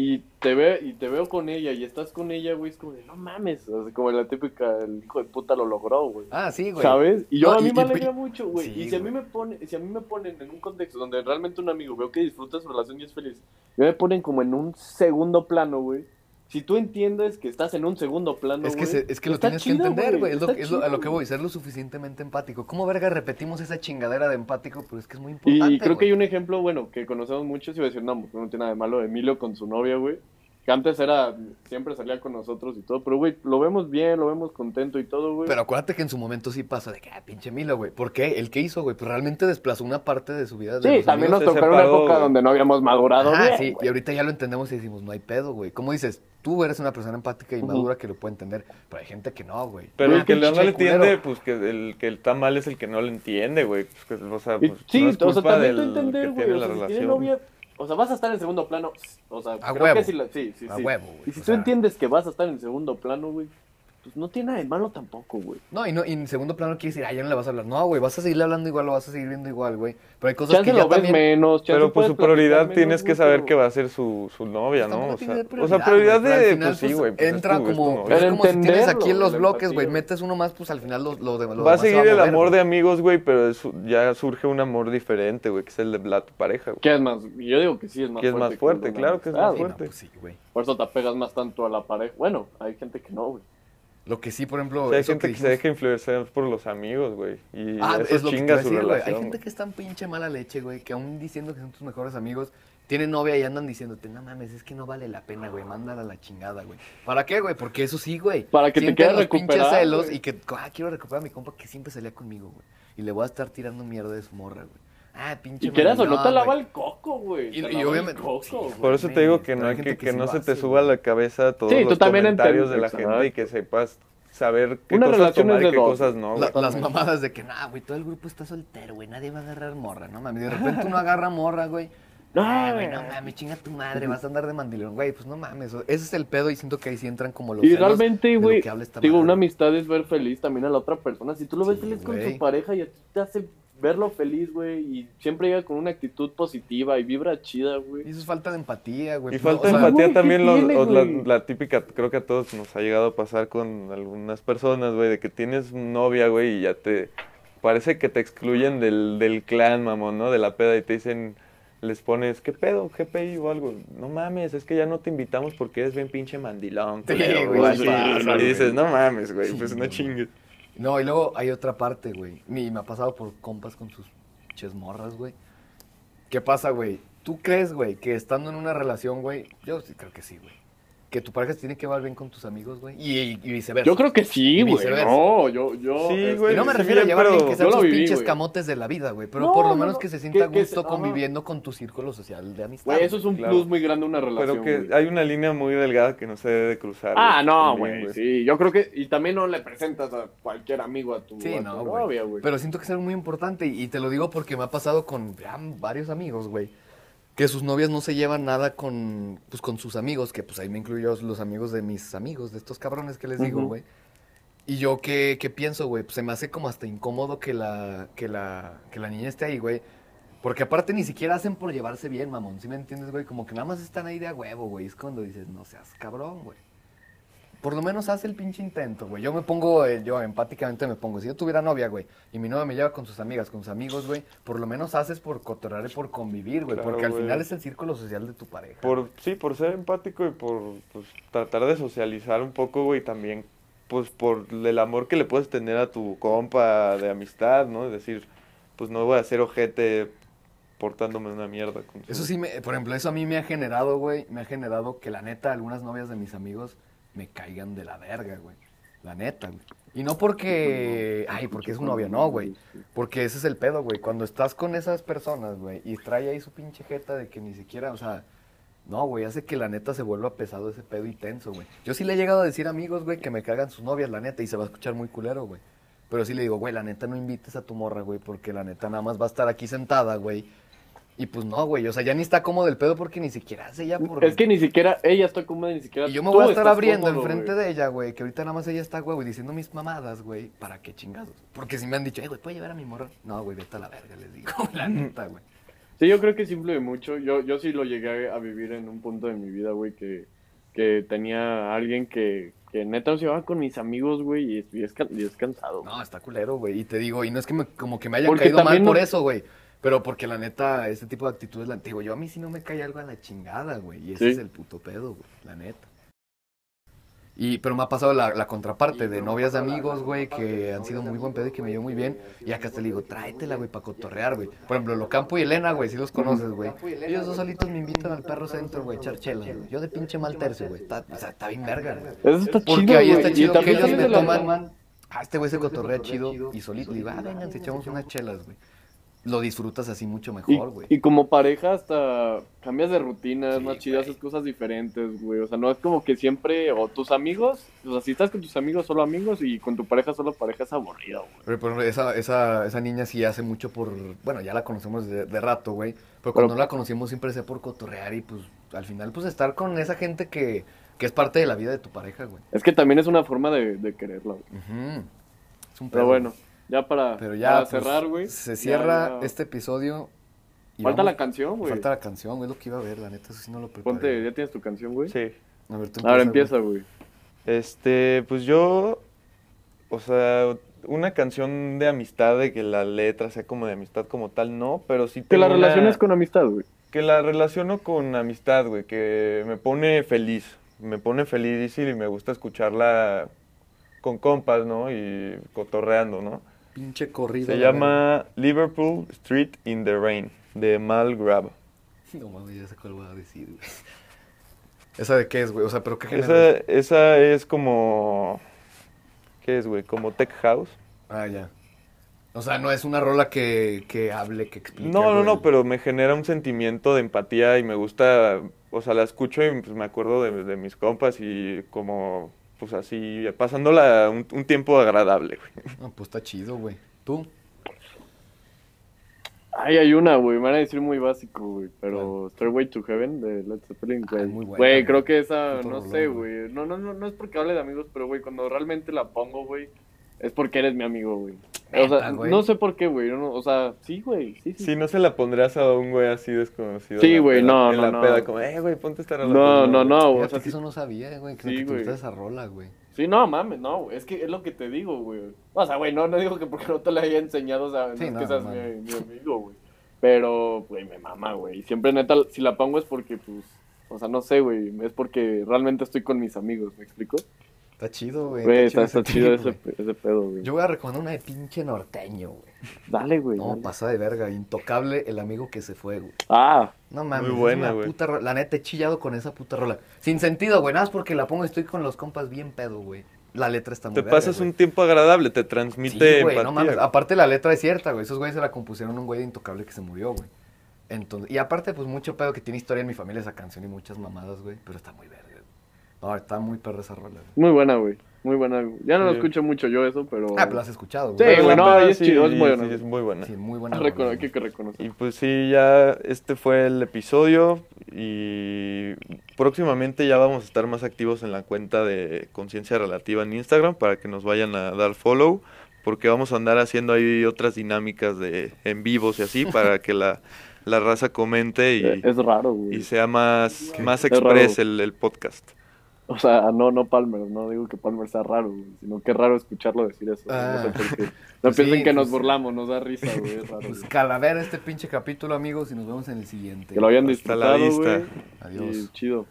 Y te, ve, y te veo con ella y estás con ella, güey. Es como de, no mames. O sea, como la típica, el hijo de puta lo logró, güey. Ah, sí, güey. ¿Sabes? Y yo No, a mí y- me y- alegra mucho, güey. Sí, y si a mí me pone, si a mí me ponen en un contexto donde realmente un amigo veo que disfruta su relación y es feliz, y me ponen como en un segundo plano, güey. Si tú entiendes que estás en un segundo plano, Es que, se- es que lo tienes chido, que entender, güey. Es, lo, es lo- a lo que voy, ser lo suficientemente empático. ¿Cómo verga repetimos esa chingadera de empático? Pero es que es muy importante. Y creo que hay un ejemplo, bueno, que conocemos muchos y mencionamos, no tiene nada de malo, Emilio con su novia, güey. Que antes era, siempre salía con nosotros y todo, pero, güey, lo vemos bien, lo vemos contento y todo, güey. Pero acuérdate que en su momento sí pasó de que, ah, pinche Milo, güey. ¿Por qué? ¿El qué hizo, güey? Pues realmente desplazó una parte de su vida. de Sí, los también nos tocó una época donde no habíamos madurado bien, sí, y ahorita ya lo entendemos y decimos, no hay pedo, güey. ¿Cómo dices? Tú eres una persona empática y madura que lo puede entender, pero hay gente que no, güey. Pero el que pinche no le entiende, pues que el que está mal es el que no le entiende, güey. Pues, que, o sea, Y pues, sí, no es o sea, culpa también tú del entender, que güey. tiene O la sea, si tiene relación. novia, o sea, vas a estar en segundo plano. O sea, A creo huevo. que la- sí, sí, A sí. huevo, güey. Y si tú sea- entiendes que vas a estar en segundo plano, güey, pues no tiene nada de malo tampoco, güey. No, y, no, y en segundo plano quiere decir, ah, ya no le vas a hablar. No, güey, vas a seguirle hablando igual, lo vas a seguir viendo igual, güey. Pero hay cosas Chance que ya lo ves también... menos, chance Pero pues su prioridad menos, tienes que güey, saber que va a ser su, su novia, Pues ¿no? O sea, o prioridad, güey, de, final, pues sí, güey. pues, es entra como, es como si tienes aquí en los güey, bloques, güey, metes uno más, pues al final lo, lo, de- lo Va a seguir el amor güey. de amigos, güey, pero ya surge un amor diferente, güey, que es el de la tu pareja, güey. ¿Qué es más? Yo digo que sí es más Que es fuerte. más fuerte, claro que es más güey. fuerte. sí, güey. Por eso te apegas más tanto a la pareja. Bueno, hay gente que no, güey. Lo que sí, por ejemplo, O sea, hay gente que, se deja influenciar por los amigos, güey. Y Ah, eso es lo que te chinga a su decir, güey. relación. Hay gente que es tan pinche mala leche, güey, que aún diciendo que son tus mejores amigos, tienen novia y andan diciéndote, no mames, es que no vale la pena, güey, mándala a la chingada, güey. ¿Para qué, güey? Porque eso sí, güey. Para que te Sienten quieras los pinches recuperar, celos güey. y que, ah, quiero recuperar a mi compa que siempre salía conmigo, güey. Y le voy a estar tirando mierda de su morra, güey. Ah, pinche Y quieras o no te lava el coco, güey. Y- obviamente- coco. Por eso te digo que no hay que, que no se te suba a la cabeza todos Sí, tú los también comentarios de la gente y que sepas saber qué Una cosas tomar y qué dos. cosas no, La- las mamadas de que, nah, güey, todo el grupo está soltero, güey, nadie va a agarrar morra, no mames. De repente uno agarra morra, güey. No, Ah, güey, no mames, chinga tu madre, vas a andar de mandilón, güey, pues no mames. Ese es el pedo y siento que ahí sí entran como los Y realmente, güey, digo, madre, una amistad es ver feliz también a la otra persona. Si tú lo ves Sí, feliz con tu pareja y a ti te hace verlo feliz, güey, y siempre llega con una actitud positiva y vibra chida, Y güey. eso es falta de empatía, güey. Y falta no, sea, empatía güey, ¿qué también, lo- tiene, o la, típica, creo que a todos nos ha llegado a pasar con algunas personas, güey, de que tienes novia, güey, y ya te, parece que te excluyen del, del clan, mamón, ¿no? De la peda y te dicen, les pones, ¿qué pedo? GPI o algo. No mames, es que ya no te invitamos porque eres bien pinche mandilón. Sí, culero", güey, o sí y dices, no mames, güey, Sí, pues no chingues. No, y luego hay otra parte, güey. Y me ha pasado por compas con sus chesmorras, güey. ¿Qué pasa, güey? ¿Tú crees, güey, que estando en una relación, güey? Yo sí creo que sí, güey. Que tu pareja se tiene que llevar bien con tus amigos, güey. Y, viceversa. Yo creo que sí, güey. No, yo, yo. Sí, este, güey, Y no me sí, refiero a llevar bien pero que sean sus viví, pinches camotes de la vida, güey. Pero No, por lo no, menos no. que se sienta a que gusto conviviendo con tu círculo social de amistad. Güey, eso es un Claro. plus muy grande una relación. Pero que hay una línea muy delgada que no se debe de cruzar. Ah, no, güey, sí. Yo creo que. Y también no le presentas a cualquier amigo a tu, Sí, a tu no, novia, güey. güey. Pero siento que es algo muy importante y, y te lo digo porque me ha pasado con ya, varios amigos, güey. Que sus novias no se llevan nada con, pues, con sus amigos, que pues ahí me incluyo los amigos de mis amigos, de estos cabrones que les digo, güey. Y yo, ¿qué, qué pienso, güey? Pues se me hace como hasta incómodo que la, que la, que la niña esté ahí, güey. Porque aparte ni siquiera hacen por llevarse bien, mamón. ¿Sí me entiendes, güey? Como que nada más están ahí de a huevo, güey. Es cuando dices, no seas cabrón, güey. Por lo menos haz el pinche intento, güey. Yo me pongo, eh, yo empáticamente me pongo. Si yo tuviera novia, güey, y mi novia me lleva con sus amigas, con sus amigos, güey, por lo menos haces por cotorrear y por convivir, güey. Claro, porque al güey. final es el círculo social de tu pareja. Por, sí, por ser empático y por pues, tratar de socializar un poco, güey, también, pues por el amor que le puedes tener a tu compa de amistad, ¿no? Es decir, pues no voy a ser ojete portándome una mierda. Con Eso sí, me, por ejemplo, eso a mí me ha generado, güey, me ha generado que la neta algunas novias de mis amigos me caigan de la verga, güey. La neta, güey. Y no porque, ay, porque es su novia, no, güey. Porque ese es el pedo, güey. Cuando estás con esas personas, güey, y trae ahí su pinche jeta de que ni siquiera, o sea, no, güey, hace que la neta se vuelva pesado ese pedo y güey. Yo sí le he llegado a decir a amigos, güey, que me cagan sus novias, la neta, y se va a escuchar muy culero, güey. Pero sí le digo, güey, la neta no invites a tu morra, güey, porque la neta nada más va a estar aquí sentada, güey. Y pues no, güey, o sea, ya ni está cómodo el pedo porque ni siquiera hace ella por... Es que ni siquiera ella está cómoda, ni siquiera Y yo me voy a estar abriendo cómodo, enfrente güey. de ella, güey, que ahorita nada más ella está, güey, diciendo mis mamadas, güey. ¿Para qué chingados? Porque si me han dicho, eh, güey, ¿puedo llevar a mi morra? No, güey, vete a la verga, les digo, la neta, güey. Sí, yo creo que sí influye mucho. Yo, yo sí lo llegué a vivir en un punto de mi vida, güey, que, que tenía alguien que, que neta se llevaba con mis amigos, güey, y, es- y es, can- y es cansado. No, está culero, güey. Y te digo, y no es que me, como que me haya Porque caído mal por no- eso, güey. Pero porque la neta, este tipo de actitudes, la, digo, yo a mí sí no me cae algo a la chingada, güey. Y ese Sí. es el puto pedo, güey, la neta. Y, pero me ha pasado la, la contraparte de novias de amigos, güey, que han sido muy buen pedo y que me dio muy bien. Y acá te le digo, tráetela, güey, para cotorrear, güey. Por ejemplo, Locampo y Elena, güey, si los conoces, güey. Ellos dos solitos me invitan al perro centro, güey, a echar chelas, güey. Yo de pinche mal tercio, güey. Está, o sea, está bien verga, güey. Eso está Porque chido, ahí está y chido que ellos me toman. Ah, este güey se cotorrea chido y solito. Digo, ah, vengan, si echamos unas chelas, güey. Lo disfrutas así mucho mejor, güey. y como pareja hasta cambias de rutina, es Sí, más chido, güey. haces cosas diferentes, güey. O sea, no es como que siempre, o tus amigos, o sea, si estás con tus amigos, solo amigos, y con tu pareja, solo pareja, es aburrido, güey. Pero, esa, esa, esa niña sí hace mucho por. Bueno, ya la conocemos de, de rato, güey. Pero cuando Pero- no la conocimos siempre sea por cotorrear y pues al final, pues estar con esa gente que, que es parte de la vida de tu pareja, güey. Es que también es una forma de, de quererla, güey. Es un Pero pedo, bueno, ya para, Pero ya para pues, cerrar, güey. Se cierra ya- este episodio. y Falta vamos- la canción, güey. Falta la canción, güey, es lo que iba a ver, la neta, eso sí no lo preparé. Ponte, ya tienes tu canción, güey. Sí. A ver, tú Ahora empieza, güey. Este, pues yo, o sea, una canción de amistad, de que la letra sea como de amistad como tal, no, pero sí Que la una- relaciones con amistad, güey. Que la relaciono con amistad, güey, que me pone feliz, me pone feliz y me gusta escucharla con compas, ¿no? Y cotorreando, ¿no? Pinche. Se la llama Liverpool Street in the Rain, de Mal Grab. No mames, ya sé cuál voy a decir, güey. ¿Esa de qué es, güey? O sea, ¿pero qué género? Esa, es? esa es como, ¿qué es, güey? Como Tech House. Ah, ya. O sea, no es una rola que, que hable, que explique. No, no, no, pero me genera un sentimiento de empatía y me gusta, o sea, la escucho y pues, me acuerdo de, de mis compas y como, pues así, pasándola un, un tiempo agradable, güey. Ah, pues está chido, güey. ¿Tú? Ay, hay una, güey. Me van a decir muy básico, güey. Pero Stairway to Heaven de Led Zeppelin, Ah, güey. muy buena, Güey, güey. creo que esa, no rolón, sé, güey. güey. No, no, no, no es porque hable de amigos, pero, güey, cuando realmente la pongo, güey, es porque eres mi amigo, güey. O sea, güey. no sé por qué, güey. no, o sea, sí, güey. Sí, sí. Si no se la pondrías a un güey así desconocido. Sí, güey, no, En no, la no. peda, como, eh, güey, ponte esta rola. No, pues, no, no, o Fíjate sea, que sí, eso no sabía, güey, que, Sí, que te güey. gusta esa rola, güey. sí, no, mames, no, güey. Es que es lo que te digo, güey. O sea, güey, no, no digo que porque no te la haya enseñado, o sea, no Sí, es que seas mi, mi amigo, güey. Pero, güey, me mama, güey. Siempre, neta, si la pongo es porque, pues, o sea, no sé, güey. Es porque realmente estoy con mis amigos, ¿me explico? Está chido, güey. Güey, está, chido ese, güey. ese pedo, güey. Yo voy a recomendar una de pinche norteño, güey. Dale, güey. No, dale. pasa de verga. Intocable, el amigo que se fue, güey. Ah, No mames, Muy buena, güey. puta rola. La neta, he chillado con esa puta rola. Sin sentido, güey. Nada más porque la pongo y estoy con los compas bien pedo, güey. La letra está muy Te verga, pasas güey. un tiempo agradable, te Sí, transmite güey, no empatía. mames. güey. Aparte la letra es cierta, güey. Esos güeyes se la compusieron a un güey de Intocable que se murió, güey. Entonces, y aparte, pues mucho pedo que tiene historia en mi familia esa canción y muchas mamadas, güey. Pero está muy verga, güey. No, está muy perra esa rola, güey. muy buena, güey. Muy buena. güey. Ya no lo Sí. escucho mucho yo eso, pero... Ah, pero la has escuchado, Sí, güey. Pero güey, no, es chido, es sí, buena. sí, es muy buena. Sí, muy buena. Rola, hay que, que reconocer. Y pues sí, ya este fue el episodio y próximamente ya vamos a estar más activos en la cuenta de Conciencia Relativa en Instagram para que nos vayan a dar follow porque vamos a andar haciendo ahí otras dinámicas de en vivos y así para que la, la raza comente y, Es raro, güey. y sea más, más express el, el podcast. O sea, no, no Palmer, no digo que Palmer sea raro, güey, sino que es raro escucharlo decir eso. Ah. No sé por qué. No Pues piensen sí, que nos pues- burlamos, nos da risa, güey, es raro. Pues güey. calavera este pinche capítulo, amigos, y nos vemos en el siguiente. Que lo hayan Hasta la disfrutado, vista. güey. Adiós. Y chido.